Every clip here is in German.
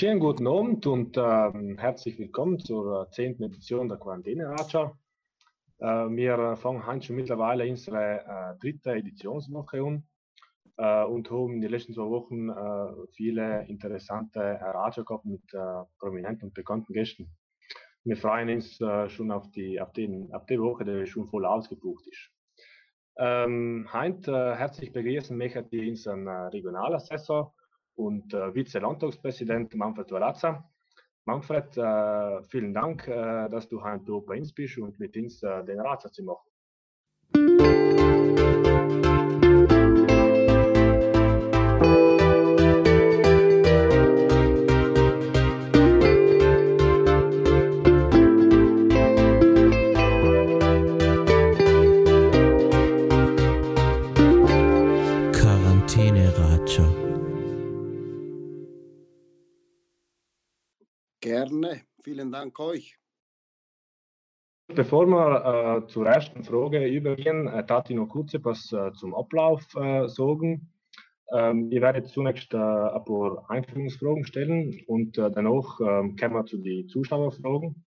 Schönen guten Abend und ähm, herzlich willkommen zur zehnten Edition der Quarantäne Raja. Äh, wir fangen heute schon mittlerweile unsere äh, dritte Editionswoche an äh, und haben in den letzten zwei Wochen äh, viele interessante Raja gehabt mit äh, prominenten und bekannten Gästen. Wir freuen uns äh, schon auf die, auf, den, auf die Woche, die schon voll ausgebucht ist. Ähm, heute herzlich begrüßen möchte ich unseren Regionalassessor und äh, Vize-Landtagspräsident Manfred Varazza. Manfred, äh, vielen Dank, äh, dass du heute bei uns bist und mit uns äh, den Ratsatz zu machen. Vielen Dank euch. Bevor wir äh, zur ersten Frage übergehen, äh, darf ich noch kurz etwas äh, zum Ablauf äh, sagen. Ähm, ich werde zunächst äh, ein paar Einführungsfragen stellen und äh, danach ähm, kommen wir zu den Zuschauerfragen.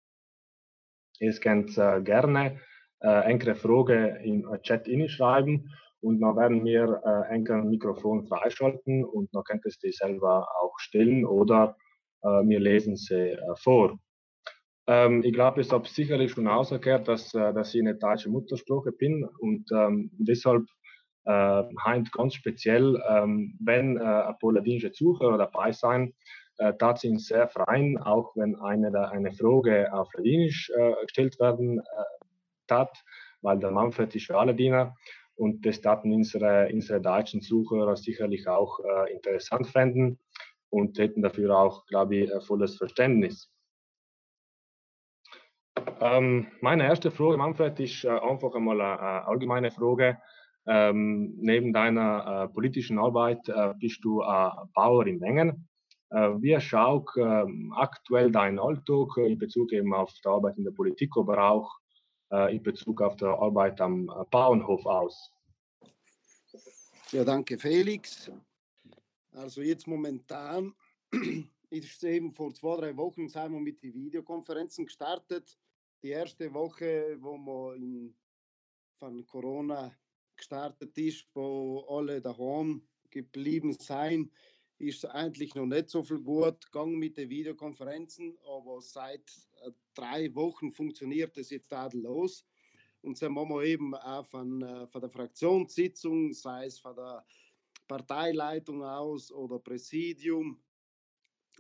Ihr könnt äh, gerne äh, eine Frage im Chat schreiben und dann werden wir äh, ein Mikrofon freischalten und dann könnt ihr die selber auch stellen oder wir lesen sie äh, vor. Ähm, ich glaube, es habe sicherlich schon ausgekehrt, dass, äh, dass ich eine deutsche Muttersprache bin und ähm, deshalb äh, heint ganz speziell, ähm, wenn äh, ein poladinische Zuhörer dabei sein, äh, da sind sehr freien, auch wenn eine, eine Frage auf Ladinisch äh, gestellt werden äh, tat, weil der Manfred ist für alle Diener und das taten unsere, unsere deutschen Zuhörer sicherlich auch äh, interessant fänden und hätten dafür auch, glaube ich, volles Verständnis. Ähm, meine erste Frage, Manfred, ist äh, einfach einmal eine, eine allgemeine Frage. Ähm, neben deiner äh, politischen Arbeit äh, bist du Bauer in Mengen. Äh, wie schaut ähm, aktuell dein Alltag in Bezug eben auf die Arbeit in der Politik, aber auch äh, in Bezug auf die Arbeit am äh, Bauernhof aus? Ja, danke Felix. Also jetzt momentan ist eben vor zwei, drei Wochen sind wir mit den Videokonferenzen gestartet die erste Woche, wo man in, von Corona gestartet ist, wo alle daheim geblieben sein, ist eigentlich noch nicht so viel gut gegangen mit den Videokonferenzen, aber seit äh, drei Wochen funktioniert es jetzt tadellos. Und so haben wir eben auch von, äh, von der Fraktionssitzung, sei es von der Parteileitung aus oder Präsidium,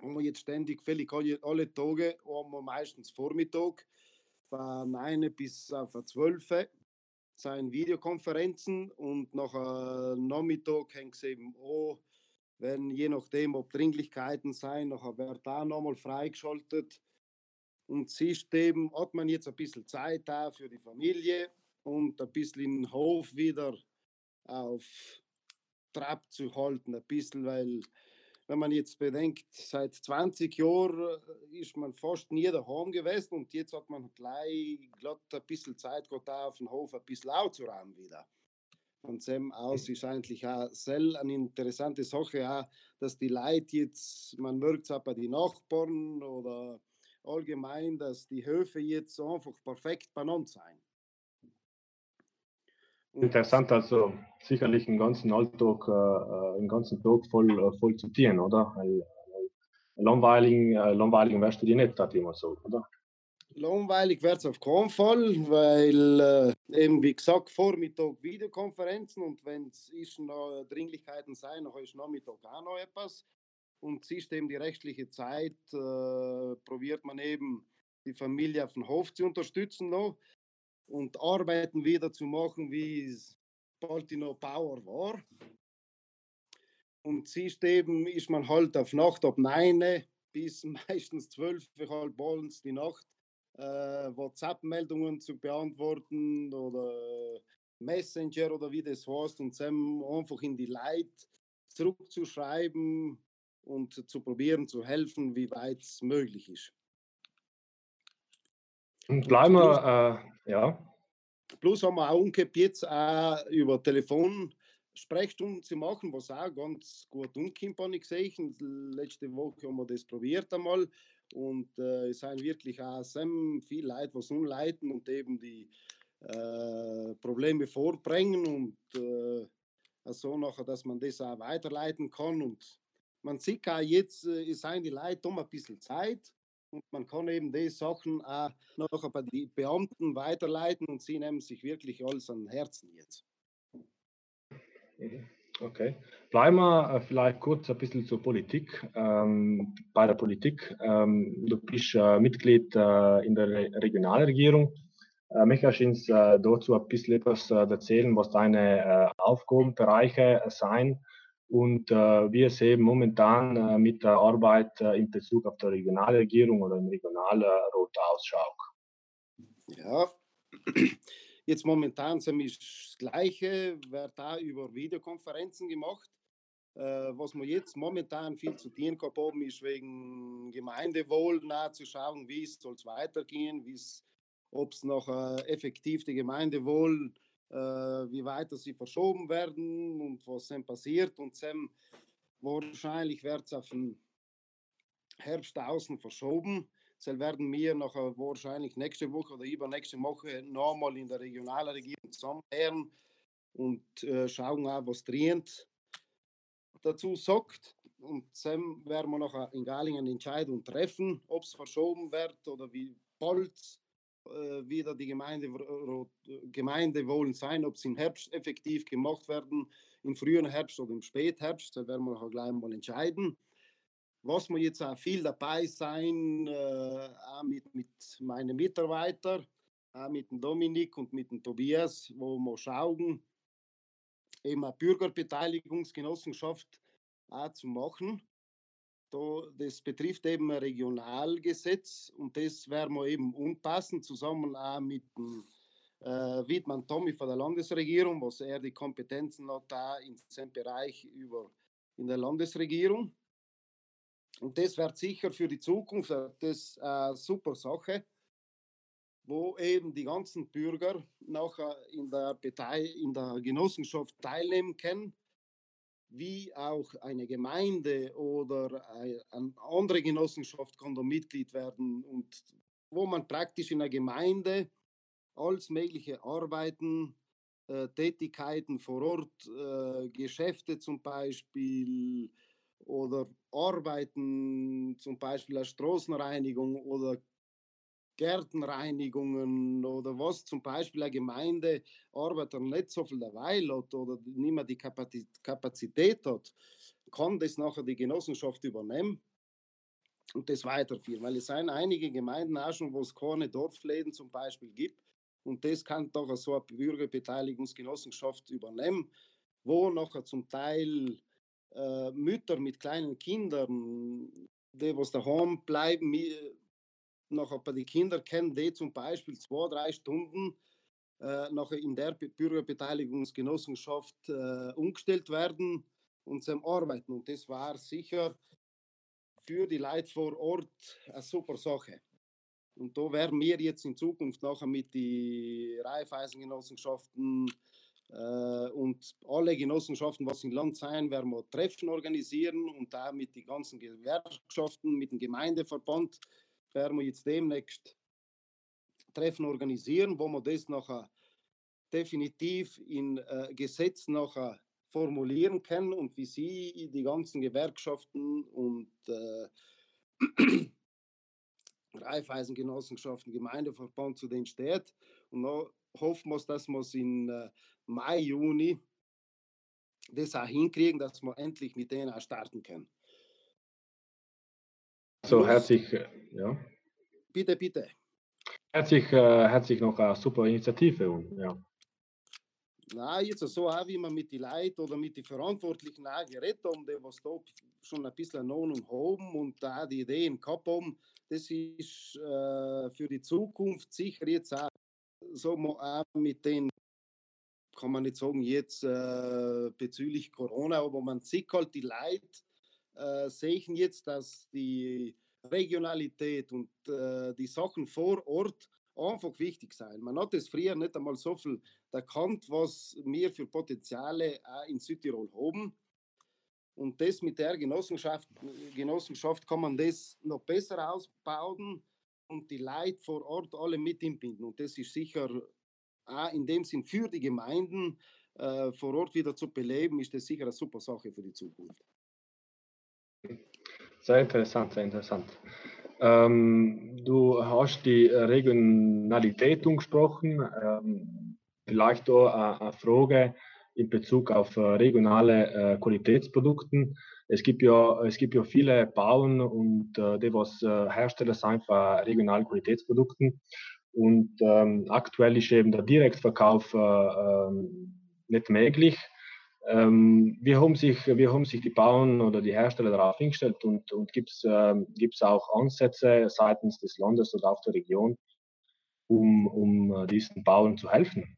wir jetzt ständig völlig alle, alle Tage, haben meistens Vormittag von 9 bis auf 12 seien Videokonferenzen und nach Nachmittag hängt es eben an, wenn je nachdem, ob Dringlichkeiten sein, nachher wird da nochmal freigeschaltet. Und siehst eben, hat man jetzt ein bisschen Zeit da für die Familie und ein bisschen den Hof wieder auf Trab zu halten, ein bisschen, weil wenn man jetzt bedenkt, seit 20 Jahren äh, ist man fast nie daheim gewesen und jetzt hat man gleich glatt ein bisschen Zeit gehabt, auf dem Hof ein bisschen aufzuräumen wieder. Von dem aus ist eigentlich auch sehr eine interessante Sache, auch, dass die Leute jetzt, man merkt es auch bei den Nachbarn oder allgemein, dass die Höfe jetzt einfach perfekt benannt sind. Interessant, also sicherlich einen ganzen Alltag, äh, äh einen ganzen Tag voll, äh, voll zu tun, oder? Weil, langweilig, äh, langweilig wirst du dir nicht, hat immer so, oder? Langweilig wird es auf keinen Fall, weil äh, eben wie gesagt, Vormittag Videokonferenzen und wenn es noch Dringlichkeiten sein, dann ist Nachmittag auch noch etwas. Und siehst eben die rechtliche Zeit, äh, probiert man eben die Familie auf dem Hof zu unterstützen noch und Arbeiten wieder zu machen, wie es Baltino Power war. Und siehst eben, ist man halt auf Nacht ab 9 bis meistens 12, halb abends die Nacht, äh, WhatsApp-Meldungen zu beantworten oder Messenger oder wie das heißt und dann einfach in die Leid zurückzuschreiben und zu probieren zu helfen, wie weit es möglich ist. Und bleiben wir, äh, ja. Plus haben wir auch umgekehrt jetzt auch über Telefon Sprechstunden zu machen, was auch ganz gut umkommt, habe ich gesehen. Letzte Woche haben wir das probiert einmal und äh, es sind wirklich auch sehr viele Leute, was umleiten und eben die äh, Probleme vorbringen und äh, so nachher, dass man das auch weiterleiten kann und man sieht auch jetzt, äh, es sind die Leute um ein bisschen Zeit und man kann eben die Sachen auch nachher bei den Beamten weiterleiten und sie nehmen sich wirklich alles an Herzen jetzt. Okay. Bleiben wir äh, vielleicht kurz ein bisschen zur Politik. Ähm, bei der Politik, ähm, du bist äh, Mitglied äh, in der Re Regionalregierung. Äh, möchtest du uns äh, dazu ein bisschen etwas äh, erzählen, was deine äh, Aufgabenbereiche sein und wie es eben momentan mit der Arbeit in Bezug auf die Regionalregierung oder im Regionalrat ausschaut? Ja, Jetzt momentan sind wir das Gleiche, wird da über Videokonferenzen gemacht. Äh, was wir jetzt momentan viel zu tun gehabt haben, ist wegen Gemeindewohl nachzuschauen, wie es soll weitergehen, ob es noch äh, effektiv die Gemeindewohl, äh, wie weiter sie verschoben werden und was dann passiert. Und dann wahrscheinlich wird es auf den Herbst außen verschoben. Dann werden wir nachher wahrscheinlich nächste Woche oder übernächste Woche nochmal in der regionalen Regierung zusammenkehren und äh, schauen, auch, was Trient dazu sagt. Und dann werden wir noch in Galingen eine Entscheidung treffen, ob es verschoben wird oder wie bald äh, wieder die Gemeinde, Gemeinde wollen sein, ob sie im Herbst effektiv gemacht werden, im frühen Herbst oder im Spätherbst. Da werden wir noch gleich mal entscheiden was wir jetzt auch viel dabei sein, äh, auch mit, mit meinen Mitarbeitern, auch mit dem Dominik und mit dem Tobias, wo wir schauen, eben eine Bürgerbeteiligungsgenossenschaft auch zu machen. Da, das betrifft eben ein Regionalgesetz und das werden wir eben umpassen, zusammen auch mit dem äh, Wiedmann Tommy von der Landesregierung, was er die Kompetenzen hat da in seinem Bereich über in der Landesregierung. Und das wird sicher für die Zukunft das eine super Sache, wo eben die ganzen Bürger nachher in der, Partei, in der Genossenschaft teilnehmen können, wie auch eine Gemeinde oder eine andere Genossenschaft kann da Mitglied werden und wo man praktisch in der Gemeinde alles mögliche Arbeiten, äh, Tätigkeiten vor Ort, äh, Geschäfte zum Beispiel, oder Arbeiten, zum Beispiel als Straßenreinigung oder Gärtenreinigungen oder was zum Beispiel eine Gemeinde Arbeiter nicht so viel dabei hat oder nicht mehr die Kapazität hat, kann das nachher die Genossenschaft übernehmen und das weiterführen. Weil es sind einige Gemeinden auch schon, wo es keine Dorfläden zum Beispiel gibt und das kann doch so eine Bürgerbeteiligungsgenossenschaft übernehmen, wo nachher zum Teil äh, Mütter mit kleinen Kindern, die was daheim bleiben, nachher bei den Kindern kennen die zum Beispiel zwei, drei Stunden äh, nachher in der Bürgerbeteiligungsgenossenschaft äh, umgestellt werden und zum Arbeiten. Und das war sicher für die Leute vor Ort eine super Sache. Und da werden wir jetzt in Zukunft nachher mit den Raiffeisengenossenschaften, äh, und alle Genossenschaften, was im Land sein, werden wir Treffen organisieren und da mit den ganzen Gewerkschaften, mit dem Gemeindeverband werden wir jetzt demnächst Treffen organisieren, wo wir das nachher definitiv in äh, Gesetz nachher formulieren können und wie Sie die ganzen Gewerkschaften und äh, Raiffeisengenossenschaften, Gemeindeverband zu denen steht. Und da hoffen wir, dass wir es in äh, Mai, Juni das auch hinkriegen, dass wir endlich mit denen auch starten können. So, herzlich, äh, ja. Bitte, bitte. Herzlich, äh, herzlich noch eine super Initiative. Und, ja. Na, jetzt so auch, wie man mit den Leuten oder mit den Verantwortlichen auch geredet haben, die was da schon ein bisschen non und haben und da die Ideen gehabt haben, das ist äh, für die Zukunft sicher jetzt auch so auch mit den kann man nicht sagen, jetzt äh, bezüglich Corona, aber man sieht halt die Leute, äh, sehen jetzt, dass die Regionalität und äh, die Sachen vor Ort einfach wichtig sein. Man hat es früher nicht einmal so viel erkannt, was wir für Potenziale auch in Südtirol haben. Und das mit der Genossenschaft, Genossenschaft kann man das noch besser ausbauen und die Leute vor Ort alle mit einbinden. Und das ist sicher auch in dem Sinn für die Gemeinden äh, vor Ort wieder zu beleben, ist das sicher eine super Sache für die Zukunft. Sehr interessant, sehr interessant. Ähm, du hast die Regionalität angesprochen. Ähm, vielleicht auch eine Frage in Bezug auf äh, regionale äh, Qualitätsprodukte. Es gibt ja, es gibt ja viele Bauern und äh, die, was äh, Hersteller sind von regionalen Qualitätsprodukten. Und ähm, aktuell ist eben der Direktverkauf äh, ähm, nicht möglich. Ähm, wie, haben sich, wie haben sich die Bauern oder die Hersteller darauf hingestellt und, und gibt es ähm, auch Ansätze seitens des Landes oder auch der Region, um, um äh, diesen Bauern zu helfen?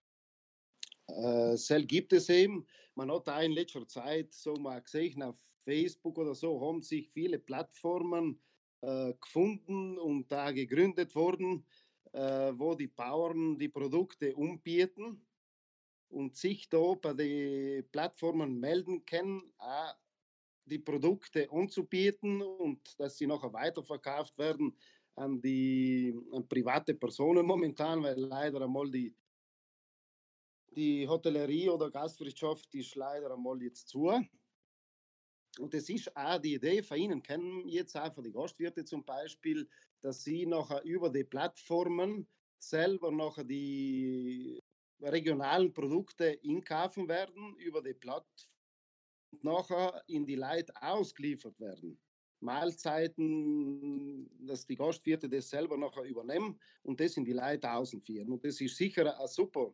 Äh, Sel gibt es eben. Man hat da in letzter Zeit so mal gesehen, auf Facebook oder so haben sich viele Plattformen äh, gefunden und da gegründet worden, äh, wo die Bauern die Produkte umbieten und sich da bei den Plattformen melden können, auch die Produkte anzubieten und dass sie nachher weiterverkauft werden an die an private Personen momentan, weil leider einmal die, die Hotellerie oder Gastwirtschaft ist leider einmal jetzt zu. Und das ist auch die Idee von Ihnen, kennen jetzt auch von die Gastwirte zum Beispiel, dass sie nachher über die Plattformen selber nachher die regionalen Produkte inkaufen werden über die Plattform und nachher in die Leute ausgeliefert werden. Mahlzeiten, dass die Gastwirte das selber nachher übernehmen und das in die Leute außenführen. Und das ist sicher eine super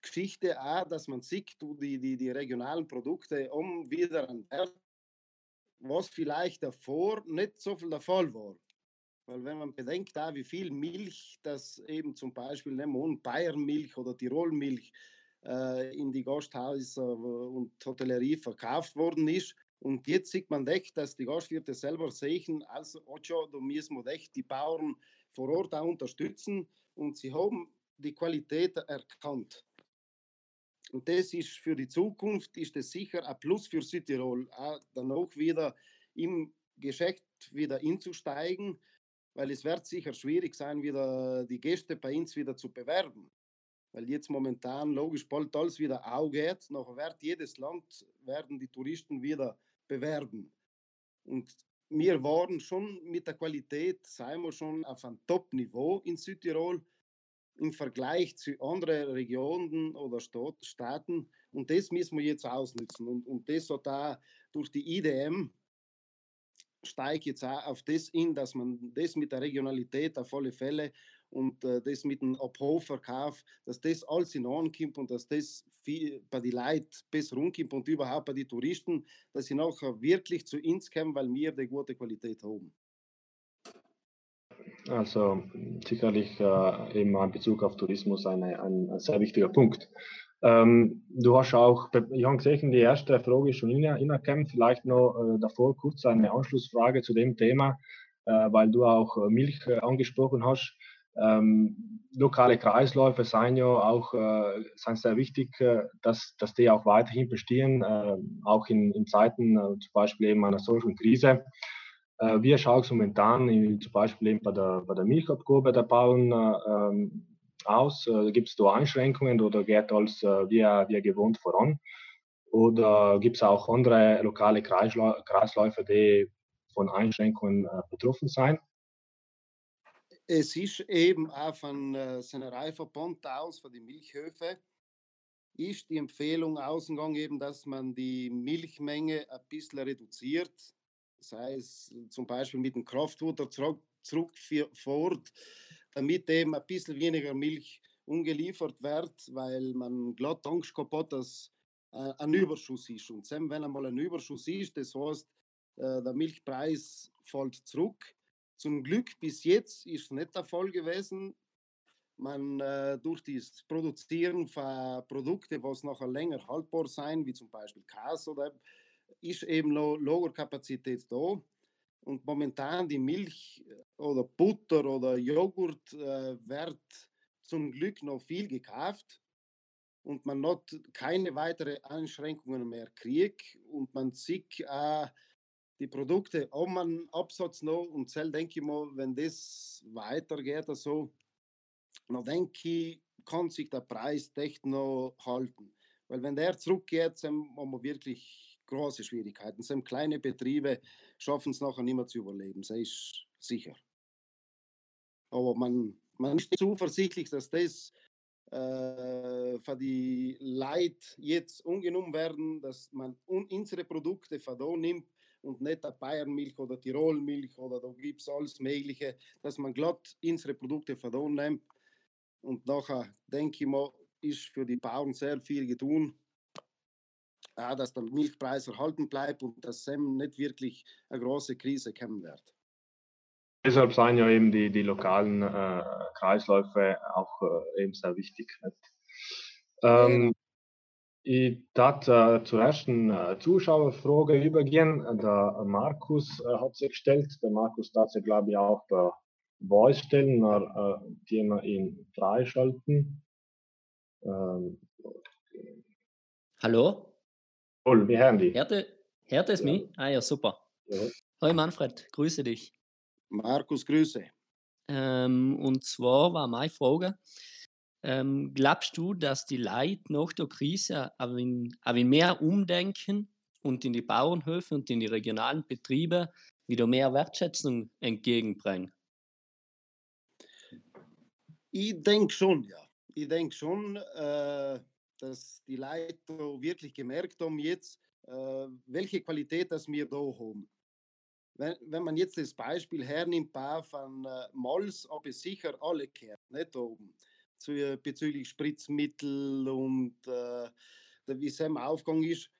Geschichte, auch, dass man sieht, die, die, die regionalen Produkte um wieder an Wert, was vielleicht davor nicht so viel der Fall war. Weil wenn man bedenkt, da, wie viel Milch das eben zum Beispiel nehmen Bayernmilch oder Tirolmilch äh, in die Gasthäuser und Hotellerie verkauft worden ist. Und jetzt sieht man echt, dass die Gastwirte selber sehen, also Ocho, da müssen wir echt die Bauern vor Ort auch unterstützen. Und sie haben die Qualität erkannt. Und das ist für die Zukunft, ist das sicher ein Plus für Südtirol, auch dann auch wieder im Geschäft wieder einzusteigen weil es wird sicher schwierig sein, wieder die Gäste bei uns wieder zu bewerben. Weil jetzt momentan logisch bald alles wieder aufgeht, nachher wird jedes Land, werden die Touristen wieder bewerben. Und wir waren schon mit der Qualität, seien wir schon auf einem Top-Niveau in Südtirol im Vergleich zu anderen Regionen oder Staaten. Und das müssen wir jetzt ausnutzen. Und, und das hat da durch die IDM steige jetzt auch auf das in, dass man das mit der Regionalität auf alle Fälle und äh, das mit dem Abhofverkauf, dass das alles in Ordnung kommt und dass das viel, bei den Leuten besser rumkommt und überhaupt bei den Touristen, dass sie nachher wirklich zu uns kommen, weil wir die gute Qualität haben. Also sicherlich äh, eben in Bezug auf Tourismus eine, ein, ein sehr wichtiger Punkt. Ähm, du hast auch, ich habe gesehen, die erste Frage ist schon innerkämpft. Vielleicht noch äh, davor kurz eine Anschlussfrage zu dem Thema, äh, weil du auch äh, Milch äh, angesprochen hast. Ähm, lokale Kreisläufe sind ja auch äh, sind sehr wichtig, äh, dass, dass die auch weiterhin bestehen, auch in, in Zeiten zum Beispiel eben einer solchen Krise. wie schaut es momentan in, zum Beispiel eben bei der, bei der Milchabgabe der Bauern ähm, aus? Äh, gibt es da Einschränkungen oder geht alles äh, wie, wie gewohnt voran? Oder gibt es auch andere lokale Kreisläufe, die von Einschränkungen äh, betroffen sind? Es ist eben auch von äh, Sennereiverband aus, von den Milchhöfen, ist die Empfehlung ausgegangen, eben, dass man die Milchmenge ein bisschen reduziert, sei es zum Beispiel mit dem Kraftfutter zurück, zurückfährt, damit eben ein bisschen weniger Milch ungeliefert wird, weil man glatt Angst gehabt hat, dass äh, ein Überschuss ist. Und wenn einmal ein Überschuss ist, das heißt, äh, der Milchpreis fällt zurück. Zum Glück bis jetzt ist es nicht der Fall gewesen. Man äh, durch das Produzieren von Produkten, was nachher länger haltbar sein, wie zum Beispiel Käse oder ist eben noch Lagerkapazität da. Und momentan die Milch oder Butter oder Joghurt äh, wird zum Glück noch viel gekauft und man hat keine weiteren Einschränkungen mehr kriegt und man sieht äh, die Produkte haben einen Absatz noch und selbst denke ich mal, wenn das weitergeht, so, dann denke ich, kann sich der Preis echt noch halten. Weil wenn der zurückgeht, dann haben wir wirklich große Schwierigkeiten. Sind kleine Betriebe schaffen es nachher nicht mehr zu überleben, das ist sicher. Aber man, man ist zuversichtlich, dass das äh, für die Leute jetzt ungenommen werden, dass man unsere Produkte von da nimmt und nicht der Bayernmilch oder Tirolmilch oder da gibt es alles Mögliche, dass man glatt unsere Produkte von da nimmt. Und nachher denke ich mal, ist für die Bauern sehr viel getan, ja, dass der Milchpreis erhalten bleibt und dass es nicht wirklich eine große Krise kommen wird. Deshalb sind ja eben die, die lokalen äh, Kreisläufe auch äh, eben sehr wichtig. Ähm, ich darf äh, zur ersten äh, Zuschauerfrage übergehen. Der Markus äh, hat sich gestellt. Der Markus darf sich, glaube ich, auch per Voice stellen, äh, die wir ihn freischalten. Ähm, Hallo? Cool, wir hören dich. Hört, hört es ja. mich? Ah ja, super. Ja. Hallo Manfred, grüße dich. Markus, grüße. Ähm, und zwar war meine Frage, ähm, glaubst du, dass die Leute nach der Krise ein wenig mehr umdenken und in die Bauernhöfe und in die regionalen Betriebe wieder mehr Wertschätzung entgegenbringen? Ich denke schon, ja. Ich denke schon, äh, dass die Leute wirklich gemerkt haben jetzt, äh, welche Qualität das wir da haben. Wenn, wenn man jetzt das Beispiel hernimmt, von äh, Malz, habe ich sicher alle gehört, nicht oben, zu, bezüglich Spritzmittel und äh, wie es im Aufgang ist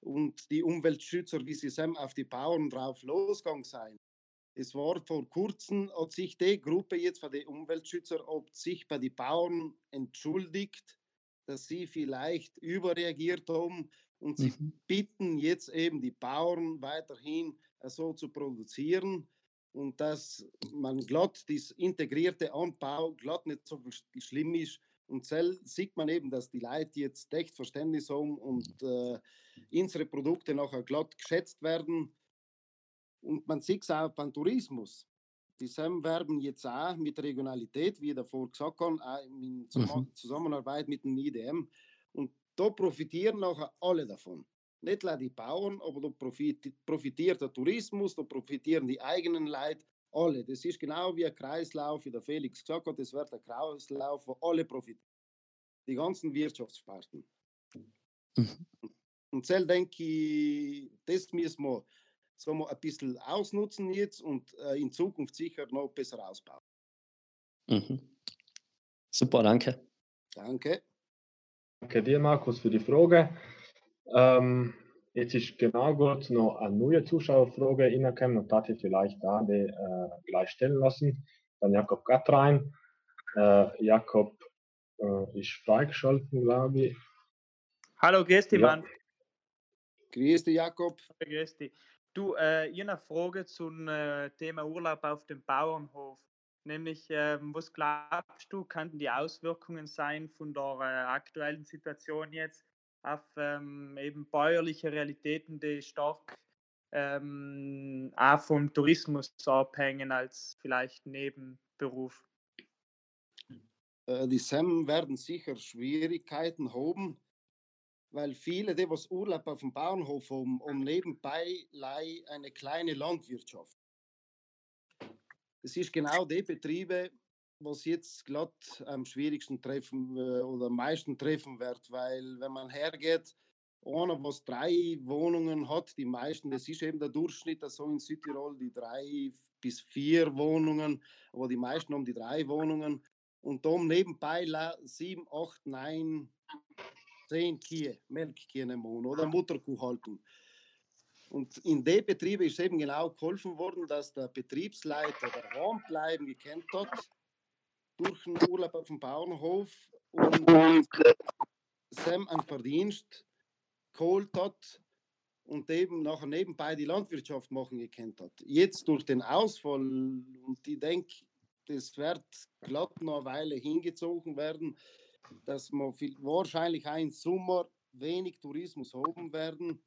und die Umweltschützer, wie sie auf die Bauern drauf losgegangen sind. Es war vor kurzem, hat sich die Gruppe jetzt von den Umweltschützer, ob sich bei den Bauern entschuldigt, dass sie vielleicht überreagiert haben und sie mhm. bitten jetzt eben die Bauern weiterhin äh, so zu produzieren und dass man glatt das integrierte Anbau glatt nicht so schlimm ist. Und so sieht man eben, dass die Leute jetzt echt Verständnis haben und äh, unsere Produkte nachher glatt geschätzt werden. Und man sieht es auch beim Tourismus. Die SEM werben jetzt auch mit Regionalität, wie ich davor gesagt habe, auch in mhm. Zusammenarbeit mit dem IDM. Und da profitieren nachher alle davon. Nicht nur die Bauern, aber da profitiert der Tourismus, da profitieren die eigenen Leute, alle. Das ist genau wie ein Kreislauf, wie der Felix gesagt hat, das wird ein Kreislauf, wo alle profitieren. Die ganzen Wirtschaftssparten. Mhm. Und so denke ich, das müssen wir sagen wir, ein bisschen ausnutzen jetzt und äh, in Zukunft sicher noch besser ausbauen. Mhm. Super, danke. Danke. Danke dir, Markus, für die Frage. Ähm, jetzt ist genau gut noch eine neue Zuschauerfrage reingekommen und ich vielleicht da die, äh, gleich stellen lassen. Dann Jakob Gatrein. Äh, Jakob äh, ist freigeschalten, glaube ich. Hallo, grüß dich, ja. Mann. Grüß dich, Jakob. Grüß dich. Du, äh, ich eine Frage zum äh, Thema Urlaub auf dem Bauernhof. Nämlich, äh, was glaubst du, könnten die Auswirkungen sein von der äh, aktuellen Situation jetzt auf ähm, eben bäuerliche Realitäten, die stark ähm, auch vom Tourismus abhängen als vielleicht Nebenberuf? Äh, die SEM werden sicher Schwierigkeiten haben, weil viele, die was Urlaub auf dem Bauernhof haben, um nebenbei eine kleine Landwirtschaft. Das ist genau die Betriebe, was jetzt glatt am schwierigsten treffen äh, oder am meisten treffen wird, weil wenn man hergeht, einer, was drei Wohnungen hat, die meisten, das ist eben der Durchschnitt, so in Südtirol, die drei bis vier Wohnungen, aber die meisten haben die drei Wohnungen und da nebenbei sieben, acht, neun 10 Kühe, Melkkühe im Monat oder Mutterkuhhaltung. Und in den Betrieben ist eben genau geholfen worden, dass der Betriebsleiter daheim bleiben gekannt hat, durch den Urlaub auf dem Bauernhof und Sam einen Verdienst geholt hat und eben nachher nebenbei die Landwirtschaft machen gekannt hat. Jetzt durch den Ausfall und ich denke, das wird glatt noch eine Weile hingezogen werden, dass wir viel, wahrscheinlich auch im Sommer wenig Tourismus haben werden,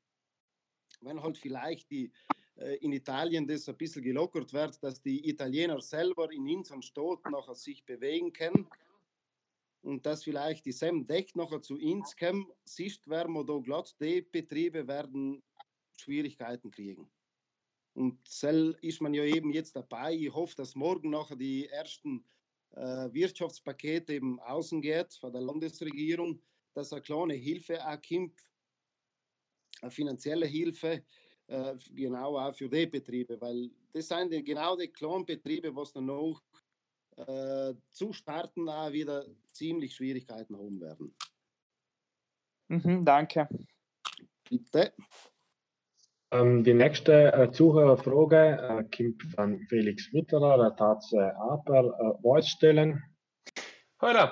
wenn halt vielleicht die, äh, in Italien das ein bisschen gelockert wird, dass die Italiener selber in unseren Stadt nachher sich bewegen können und dass vielleicht die Sem Deck nachher zu uns kommen, siehst, werden wir da glatt die Betriebe werden Schwierigkeiten kriegen. Und Zell ist man ja eben jetzt dabei. Ich hoffe, dass morgen nachher die ersten äh, Wirtschaftspakete eben außen geht von der Landesregierung, dass eine kleine Hilfe auch kommt, eine finanzielle Hilfe, äh, genau auch für die Betriebe, weil das sind die, genau die kleinen Betriebe, was dann noch äh, zu starten auch wieder ziemlich Schwierigkeiten haben werden. Mhm, danke. Bitte. Ähm, die nächste äh, Zuhörerfrage äh, kommt von Felix Mitterer, der hat sie auch per äh, Voice stellen. Hallo,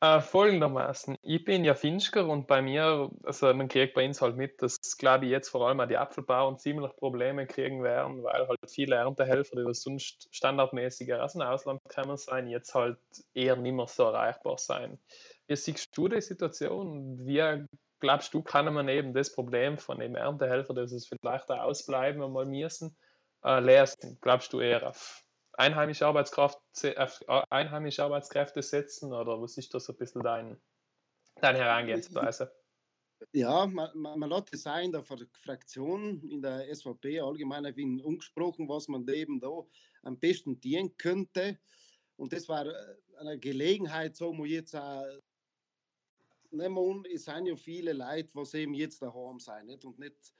äh, folgendermaßen, ich bin ja Finsker und bei mir, also man kriegt bei uns halt mit, dass glaube ich jetzt vor allem auch die Apfelbauern ziemlich Probleme kriegen werden, weil halt viele Erntehelfer, die sonst standardmäßig aus dem Ausland kommen sein, jetzt halt eher nicht mehr so erreichbar sein. Wie siehst du die Situation? Wie glaubst du, kann man eben das Problem von dem Erntehelfer, dass es vielleicht auch ausbleiben einmal müssen, äh, lösen? Glaubst du eher auf einheimische, Arbeitskraft, auf einheimische Arbeitskräfte setzen oder was ist das ein bisschen dein, deine Herangehensweise? Ja, man, man, man hat es in der Fraktion, in der SVP allgemein ein umgesprochen, was man eben da am besten dienen könnte. Und das war äh, eine Gelegenheit, so wo jetzt auch nehmen es sind ja viele Leute, die eben jetzt daheim sind nicht? und nicht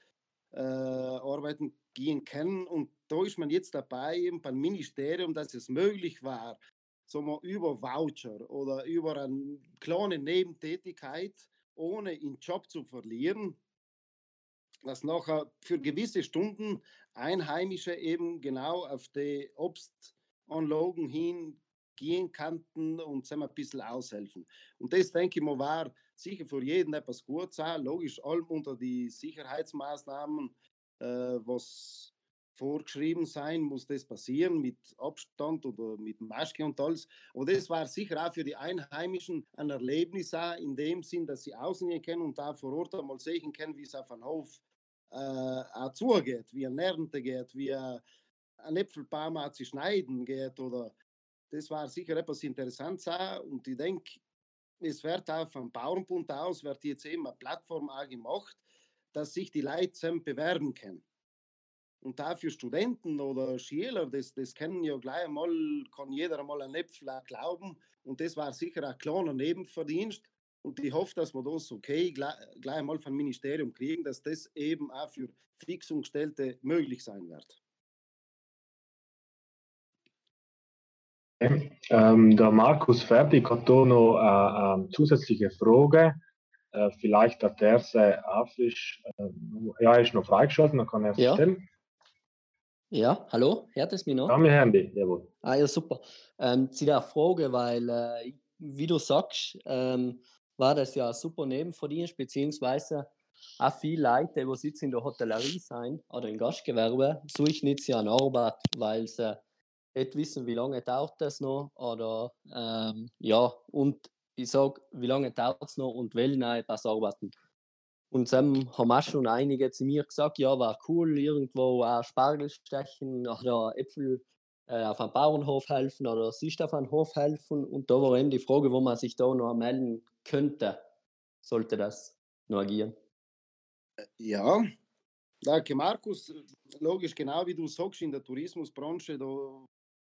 äh, arbeiten gehen können. Und da ist man jetzt dabei, eben beim Ministerium, dass es möglich war, so mal über Voucher oder über eine kleine Nebentätigkeit, ohne den Job zu verlieren, dass nachher für gewisse Stunden Einheimische eben genau auf die Obstanlagen hin gehen könnten und ein bisschen aushelfen. Und das, denke ich mal, war sicher für jeden etwas gut sein. Logisch, allem unter die Sicherheitsmaßnahmen, äh, was vorgeschrieben sein muss, das passieren mit Abstand oder mit Maske und alles. Aber das war sicher auch für die Einheimischen ein Erlebnis auch in dem Sinn, dass sie außen gehen können und da vor Ort einmal sehen können, wie es auf einem Hof äh, auch zugeht, wie ein Ernte geht, wie ein Äpfelbaum auch zu schneiden geht oder das war sicher etwas Interessantes auch. und ich denke, es wird auch vom Bauernbund aus, wird jetzt eben eine Plattform auch gemacht, dass sich die Leute bewerben können. Und da für Studenten oder Schüler, das, das kennen ja gleich einmal, kann jeder einmal ein Äpfel glauben. Und das war sicher ein kleiner Nebenverdienst. Und ich hoffe, dass wir das okay gleich, einmal vom Ministerium kriegen, dass das eben auch für Fixungsgestellte möglich sein wird. Ähm, der Markus Fertig hat da noch eine, eine zusätzliche Frage. Äh, vielleicht hat er sie auch frisch. Äh, ja, ist noch freigeschaltet, dann kann er ja. stellen. Ja, hallo, hört es mich noch? Ja, wir hören dich, jawohl. Ah ja, super. Ähm, zu der Frage, weil, äh, wie du sagst, ähm, war das ja ein super Nebenverdienst, beziehungsweise auch viele Leute, die sitzen in der Hotellerie sein oder im Gastgewerbe, suchen jetzt ja eine Arbeit, weil sie nicht wissen, wie lange dauert das noch oder ähm, ja, und ich sage, wie lange dauert es noch und wollen auch etwas arbeiten. Und dann haben auch schon einige zu mir gesagt, ja, war cool, irgendwo auch Spargel stechen oder Äpfel äh, auf einem Bauernhof helfen oder sich auf einem Hof helfen. Und da war eben die Frage, wo man sich da noch melden könnte, sollte das noch agieren. Ja, danke Markus. Logisch, genau wie du sagst, in der Tourismusbranche, da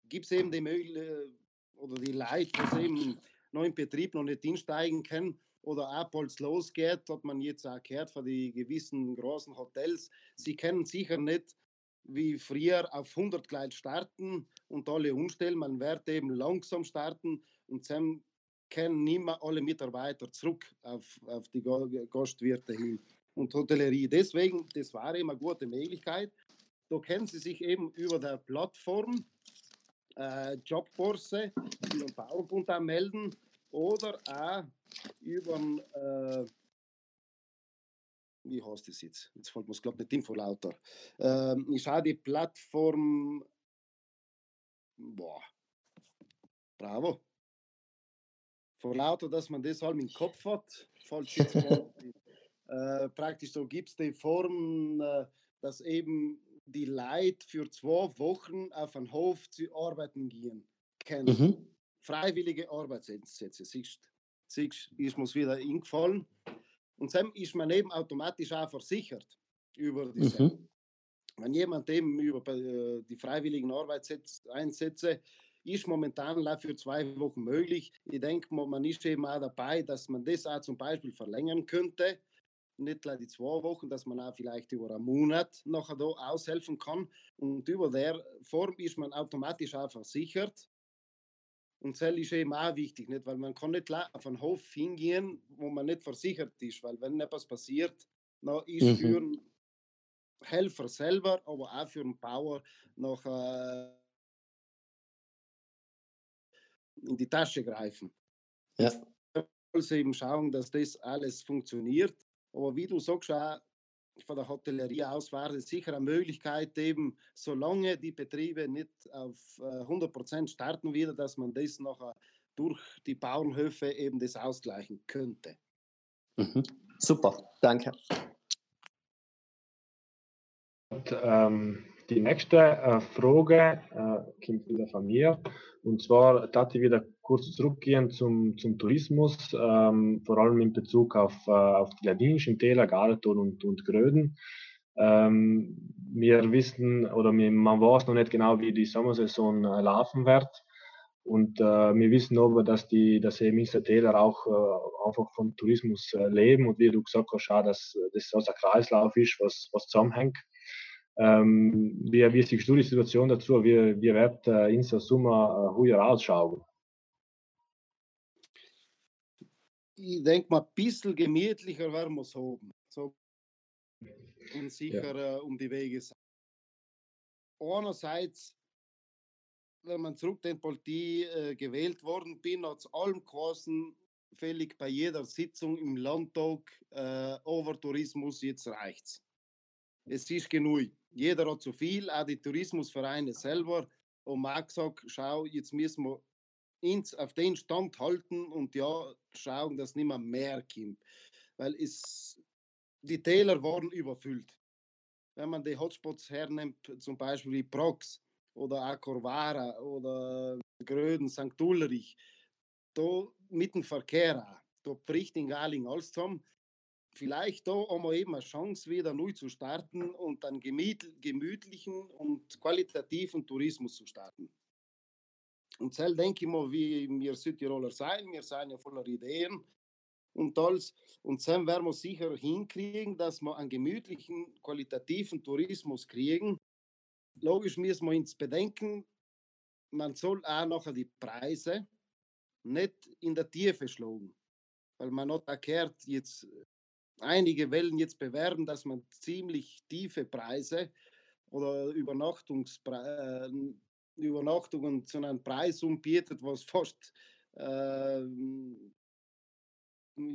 gibt es eben die Möglichkeit oder die Leute, die eben noch im Betrieb noch nicht hinsteigen können oder ab als losgeht, hat man jetzt auch gehört von den gewissen großen Hotels. Sie können sicher nicht wie früher auf 100 gleich starten und alle umstellen. Man wird eben langsam starten und dann kennen nicht mehr alle Mitarbeiter zurück auf, auf die Gastwirte hin und Hotellerie. Deswegen, das war eben eine gute Möglichkeit. Da können Sie sich eben über der Plattform äh, Jobbörse über den Bauerbund anmelden oder auch über äh, wie heißt das jetzt? Jetzt fällt mir es glaube nicht in vor lauter. Ähm, ist auch die Plattform, boah, bravo. Vor lauter, dass man das halt im Kopf hat, fällt jetzt äh, praktisch so gibt es die Form, äh, dass eben die Leute für zwei Wochen auf einen Hof zu arbeiten gehen können. Mhm. Freiwillige Arbeitseinsätze. Siehst, siehst, ist mir wieder eingefallen. Und dann ist man eben automatisch auch versichert über die mhm. Wenn jemand eben über äh, die freiwilligen Arbeitseinsätze ist momentan für zwei Wochen möglich. Ich denke, man ist eben auch dabei, dass man das auch zum Beispiel verlängern könnte. Nicht gleich die zwei Wochen, dass man auch vielleicht über einen Monat nachher da aushelfen kann. Und über der Form ist man automatisch auch versichert. Und das ist eben auch wichtig, nicht? weil man kann nicht auf einen Hof hingehen, wo man nicht versichert ist, weil wenn etwas passiert, dann ist mhm. für einen Helfer selber, aber auch für einen Bauer noch äh, in die Tasche greifen. Ja. Also eben schauen, dass das alles funktioniert. Aber wie du sagst, auch von der Hotellerie aus war es sicher eine Möglichkeit, eben solange die Betriebe nicht auf 100% äh, starten wieder, dass man das noch durch die Bauernhöfe eben das ausgleichen könnte. Mhm. Super, danke. Und, ähm, die nächste äh, Frage äh, kommt wieder von mir. Und zwar darf ich wieder kurz zurückgehen zum, zum Tourismus, ähm, vor allem in Bezug auf, äh, auf die ladinischen Täler, Galaton und, und Gröden. Ähm, wir wissen oder wir, man weiß noch nicht genau, wie die Sommersaison äh, laufen wird. Und äh, wir wissen aber, dass die, dass eben Täler auch äh, einfach vom Tourismus äh, leben und wie du gesagt hast, auch, dass das so ein Kreislauf ist, was, was zusammenhängt. Ähm, wie, wie du die Situation dazu? Wie, wie wird äh, in der Sommer äh, heuer ausschauen? Ich denke mal, ein bisschen gemütlicher werden wir es haben. So und sicher ja. äh, um die Wege sein. Einerseits, wenn man zurückdenkt, weil ich äh, gewählt worden bin, hat es allem geheißen, fällig bei jeder Sitzung im Landtag, äh, Overtourismus, jetzt reicht's. Es ist genug jeder hat zu viel, auch die Tourismusvereine selber. Und man gesagt, schau, jetzt müssen wir uns auf den Stand halten und ja, schauen, dass nicht mehr mehr kommt. Weil es, die Täler waren überfüllt. Wenn man die Hotspots hernimmt, zum Beispiel wie Prox oder auch Corvara oder Gröden, St. Ulrich, da mit dem Verkehr, da bricht in Galing alles zusammen vielleicht da haben wir eben eine Chance, wieder neu zu starten und einen gemütlichen und qualitativen Tourismus zu starten. Und selbst denke ich mal, wie wir Südtiroler sein, wir sind ja voller Ideen und alles. Und dann werden wir sicher hinkriegen, dass wir einen gemütlichen, qualitativen Tourismus kriegen. Logisch müssen wir uns bedenken, man soll auch nachher die Preise nicht in der Tiefe schlagen. Weil man hat erklärt, jetzt einige Wellen jetzt bewerben, dass man ziemlich tiefe Preise oder Übernachtungspre äh, Übernachtungen zu einem Preis umbietet, was fast, äh,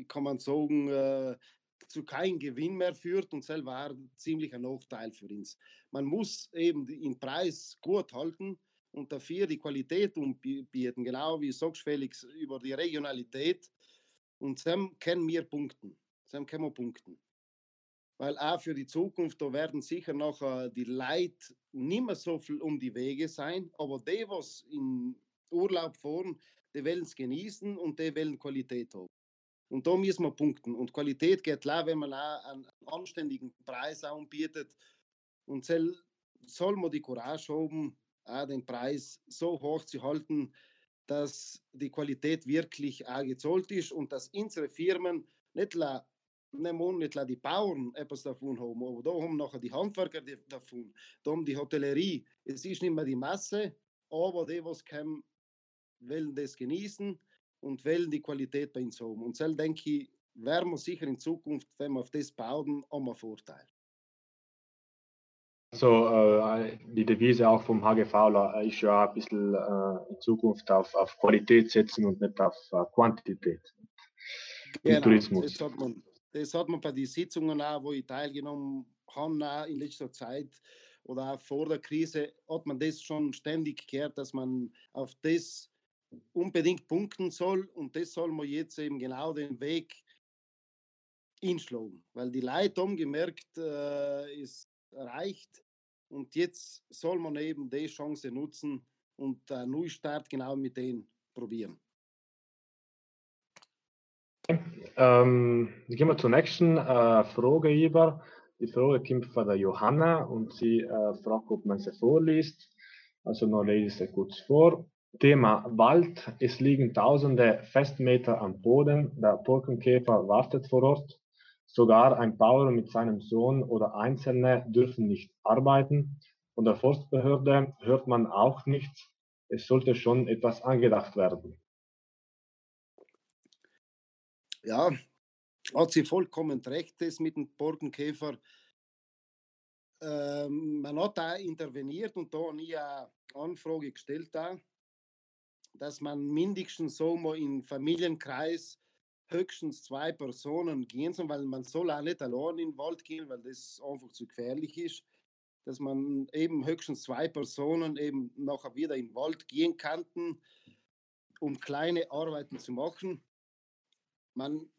kann man sagen, äh, zu keinem Gewinn mehr führt und selber war ziemlich ein Nachteil für uns. Man muss eben den Preis gut halten und dafür die Qualität umbieten, genau wie sagst Felix, über die Regionalität. Und dann können wir punkten dann können wir punkten. Weil auch für die Zukunft, da werden sicher noch äh, die Leute nicht mehr so viel um die Wege sein, aber die, was in Urlaub fahren, die wollen es genießen und die wollen Qualität haben. Und da müssen wir punkten. Und Qualität geht klar, wenn man auch einen anständigen Preis anbietet. Und soll, soll man die Courage haben, auch den Preis so hoch zu halten, dass die Qualität wirklich auch gezahlt ist und dass unsere Firmen nicht nehmen nicht die Bauern etwas davon haben, aber da haben nachher die Handwerker davon, da haben die Hotellerie. Es ist nicht mehr die Masse, aber die, was kommen, wollen das genießen und wollen die Qualität bei uns haben. Und so denke ich, werden wir sicher in Zukunft, wenn wir auf das bauen, haben wir Vorteil. So, äh, die Devise auch vom HGV äh, ist ja ein bisschen äh, in Zukunft auf, auf Qualität setzen und nicht auf äh, Quantität. Genau, Tourismus. Das hat man, Das hat man bei den Sitzungen auch, wo ich teilgenommen habe, in letzter Zeit oder auch vor der Krise, hat man das schon ständig gehört, dass man auf das unbedingt punkten soll und das soll man jetzt eben genau den Weg einschlagen, weil die Leute haben gemerkt, äh, ist erreicht und jetzt soll man eben die Chance nutzen und einen Neustart genau mit denen probieren. Ähm, gehen wir zur nächsten äh, Frage über. Die Frage kommt von der Johanna und sie äh, fragt, ob man sie vorliest. Also noch lese sie kurz vor. Thema Wald. Es liegen tausende Festmeter am Boden. Der Borkenkäfer wartet vor Ort. Sogar ein Bauer mit seinem Sohn oder Einzelne dürfen nicht arbeiten. Von der Forstbehörde hört man auch nichts. Es sollte schon etwas angedacht werden. Ja, hat sie vollkommen recht, das mit dem Borkenkäfer. Ähm, man hat da interveniert und da nie eine Anfrage gestellt, da, dass man mindestens so mal im Familienkreis höchstens zwei Personen gehen soll, weil man soll auch nicht allein in den Wald gehen, weil das einfach zu gefährlich ist, dass man eben höchstens zwei Personen eben nachher wieder in den Wald gehen könnten, um kleine Arbeiten zu machen. Man,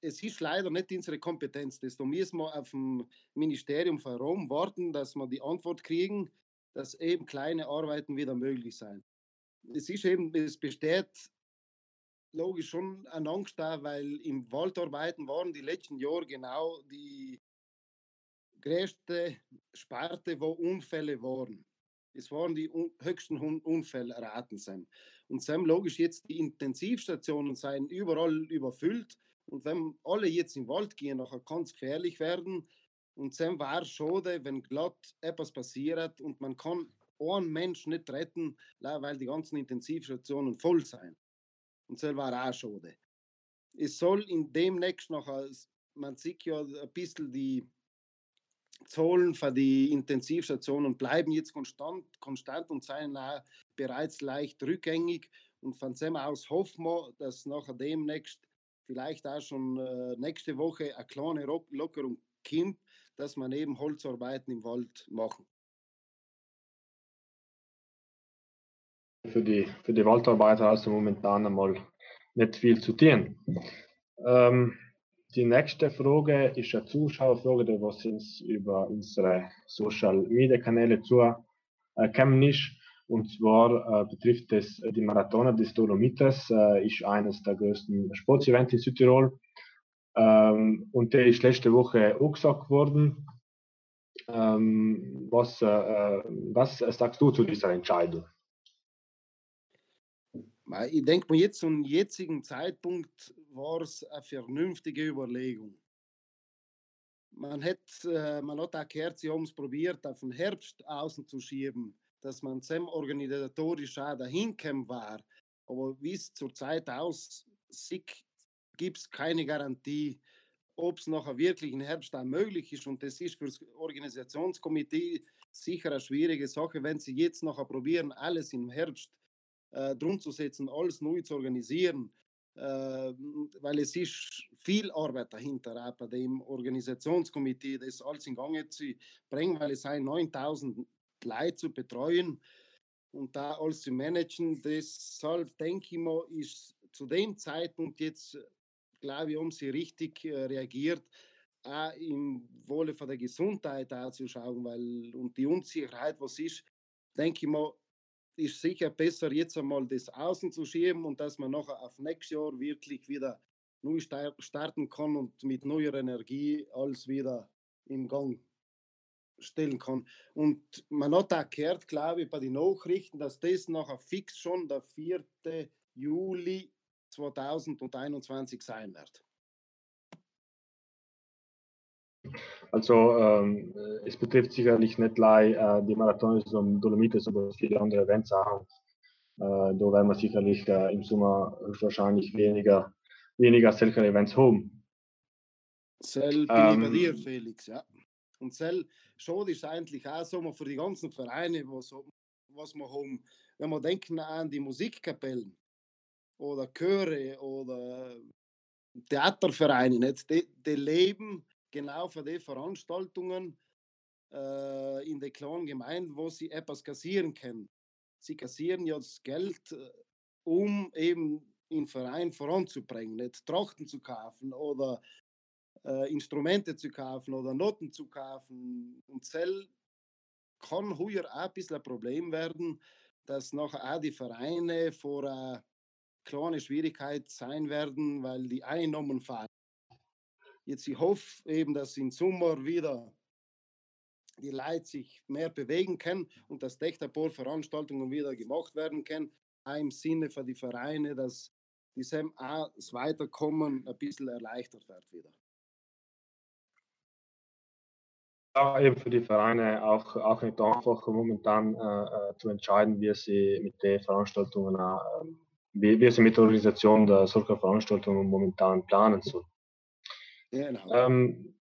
es ist leider nicht unsere Kompetenz. Da müssen wir auf dem Ministerium von Rom warten, dass wir die Antwort kriegen, dass eben kleine Arbeiten wieder möglich sein. Es ist eben, es besteht logisch schon eine Angst da, weil im Waldarbeiten waren die letzten Jahre genau die größte Sparte, wo Unfälle waren. Es waren die höchsten Unfälle erraten sind. Und Sam logisch jetzt die Intensivstationen seien überall überfüllt. Und wenn alle jetzt im Wald gehen, kann es gefährlich werden. Und Sam war schade, wenn glatt etwas passiert und man kann einen Mensch nicht retten, weil die ganzen Intensivstationen voll sind. Und das war auch schade. Es soll in demnächst nachher, man sieht ja ein bisschen die Zahlen für die Intensivstationen bleiben jetzt konstant, konstant und seien bereits leicht rückgängig. Und von dem aus hoffen wir, dass nachher demnächst vielleicht auch schon äh, nächste Woche eine kleine Lockerung kommt, dass man eben Holzarbeiten im Wald machen. Für die, für die Waldarbeiter also momentan einmal nicht viel zu tun. Ähm, die nächste Frage ist eine Zuschauerfrage, die was uns über unsere Social Media Kanäle zu äh, kommen ist. Und zwar äh, betrifft es die Marathona des Dolomites, äh, ist eines der größten Sportevents in Südtirol. Ähm, und der ist letzte Woche angesagt worden. Ähm, was, äh, äh, was sagst du zu dieser Entscheidung? Ich denke mal, jetzt zum jetzigen Zeitpunkt war es eine vernünftige Überlegung. Man hat, äh, man hat auch gehört, sie haben es probiert, auf den Herbst außen zu schieben, dass man sem organisatorisch auch dahin war. Aber wie es zurzeit aussieht, gibt es keine Garantie, ob es nachher wirklich im Herbst auch möglich ist. Und das ist für das Organisationskomitee sicher eine schwierige Sache, wenn sie jetzt nachher probieren, alles im Herbst äh, drum zu setzen, alles neu zu organisieren, äh, weil es ist viel Arbeit dahinter, auch bei dem Organisationskomitee, das alles in Gang zu bringen, weil es sind 9000 Leute zu betreuen und da alles zu managen. Deshalb denke ich mal, ist zu dem Zeitpunkt jetzt, glaube ich, um sie richtig äh, reagiert, auch im Wohle von der Gesundheit anzuschauen, weil und die Unsicherheit, was ist, denke ich mal, ist sicher besser, jetzt einmal das außen zu schieben und dass man nachher auf nächstes Jahr wirklich wieder neu starten kann und mit neuer Energie alles wieder im Gang stellen kann. Und man hat auch gehört, glaube ich, bei den Nachrichten, dass das nachher fix schon der 4. Juli 2021 sein wird. Also ähm, es betrifft sicherlich nicht gleich äh, die Marathons um Dolomites, aber viele andere Events auch. Äh, da werden wir sicherlich äh, im Sommer wahrscheinlich weniger, weniger solche Events haben. Bin ähm, ich bei dir, Felix, ja. Und Sel, schon ist eigentlich auch so für die ganzen Vereine, was, was wir haben, wenn wir denken an die Musikkapellen oder Chöre oder Theatervereine, nicht? Die, die leben genau für die Veranstaltungen äh, in den kleinen Gemeinden, wo sie etwas kassieren können. Sie kassieren das Geld, äh, um eben den Verein voranzubringen, nicht Trachten zu kaufen oder äh, Instrumente zu kaufen oder Noten zu kaufen. Und Zell kann hier auch ein bisschen ein Problem werden, dass nachher auch die Vereine vor einer kleinen Schwierigkeit sein werden, weil die Einnahmen fallen. Jetzt ich hoffe eben, dass im Sommer wieder die Leute sich mehr bewegen können und dass paar Veranstaltungen wieder gemacht werden können, auch im Sinne für die Vereine, dass die Sam auch das Weiterkommen ein bisschen erleichtert wird wieder. Ja, eben für die Vereine auch, auch nicht einfach momentan äh, äh zu entscheiden, wie sie mit den Veranstaltungen, äh, wie, wie sie mit der Organisation der solcher Veranstaltungen momentan planen sollen. Genau. Ähm,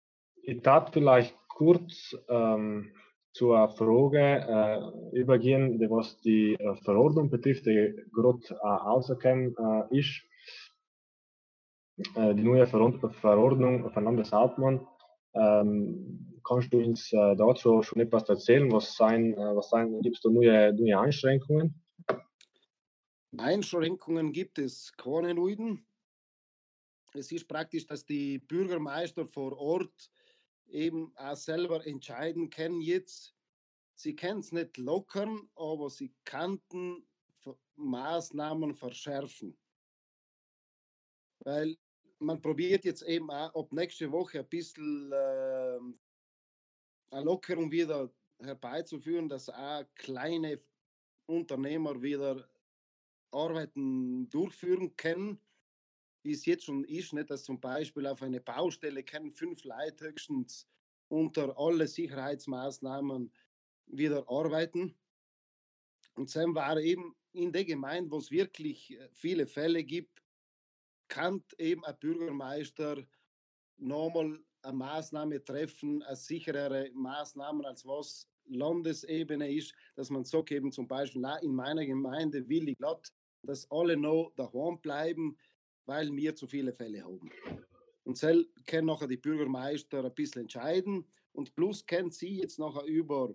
ich darf vielleicht kurz ähm, zur Frage äh, übergehen, die was die äh, Verordnung betrifft, die gerade äh, auserkennen äh, ist. Äh, die neue Verordnung von Landeshauptmann. Ähm, kannst du uns äh, dazu schon etwas erzählen? Was sein, äh, was sein, gibt es da neue, neue Einschränkungen? Einschränkungen gibt es keine neuen. Es ist praktisch, dass die Bürgermeister vor Ort eben auch selber entscheiden können jetzt. Sie können es nicht lockern, aber sie könnten Maßnahmen verschärfen. Weil man probiert jetzt eben auch ab nächste Woche ein bisschen äh, eine Lockerung wieder herbeizuführen, dass auch kleine Unternehmer wieder Arbeiten durchführen können wie es jetzt schon ist, nicht, dass zum Beispiel auf eine Baustelle können fünf Leute höchstens unter alle Sicherheitsmaßnahmen wieder arbeiten. Und Sam war eben in der Gemeinde, wo es wirklich äh, viele Fälle gibt, kann eben ein Bürgermeister nochmal eine Maßnahme treffen, eine sicherere Maßnahme, als was Landesebene ist, dass man sagt eben zum Beispiel, in meiner Gemeinde will ich glatt, dass alle noch daheim bleiben, weil wir zu viele Fälle haben. Und so können nachher die Bürgermeister ein bisschen entscheiden. Und plus kennen sie jetzt nachher über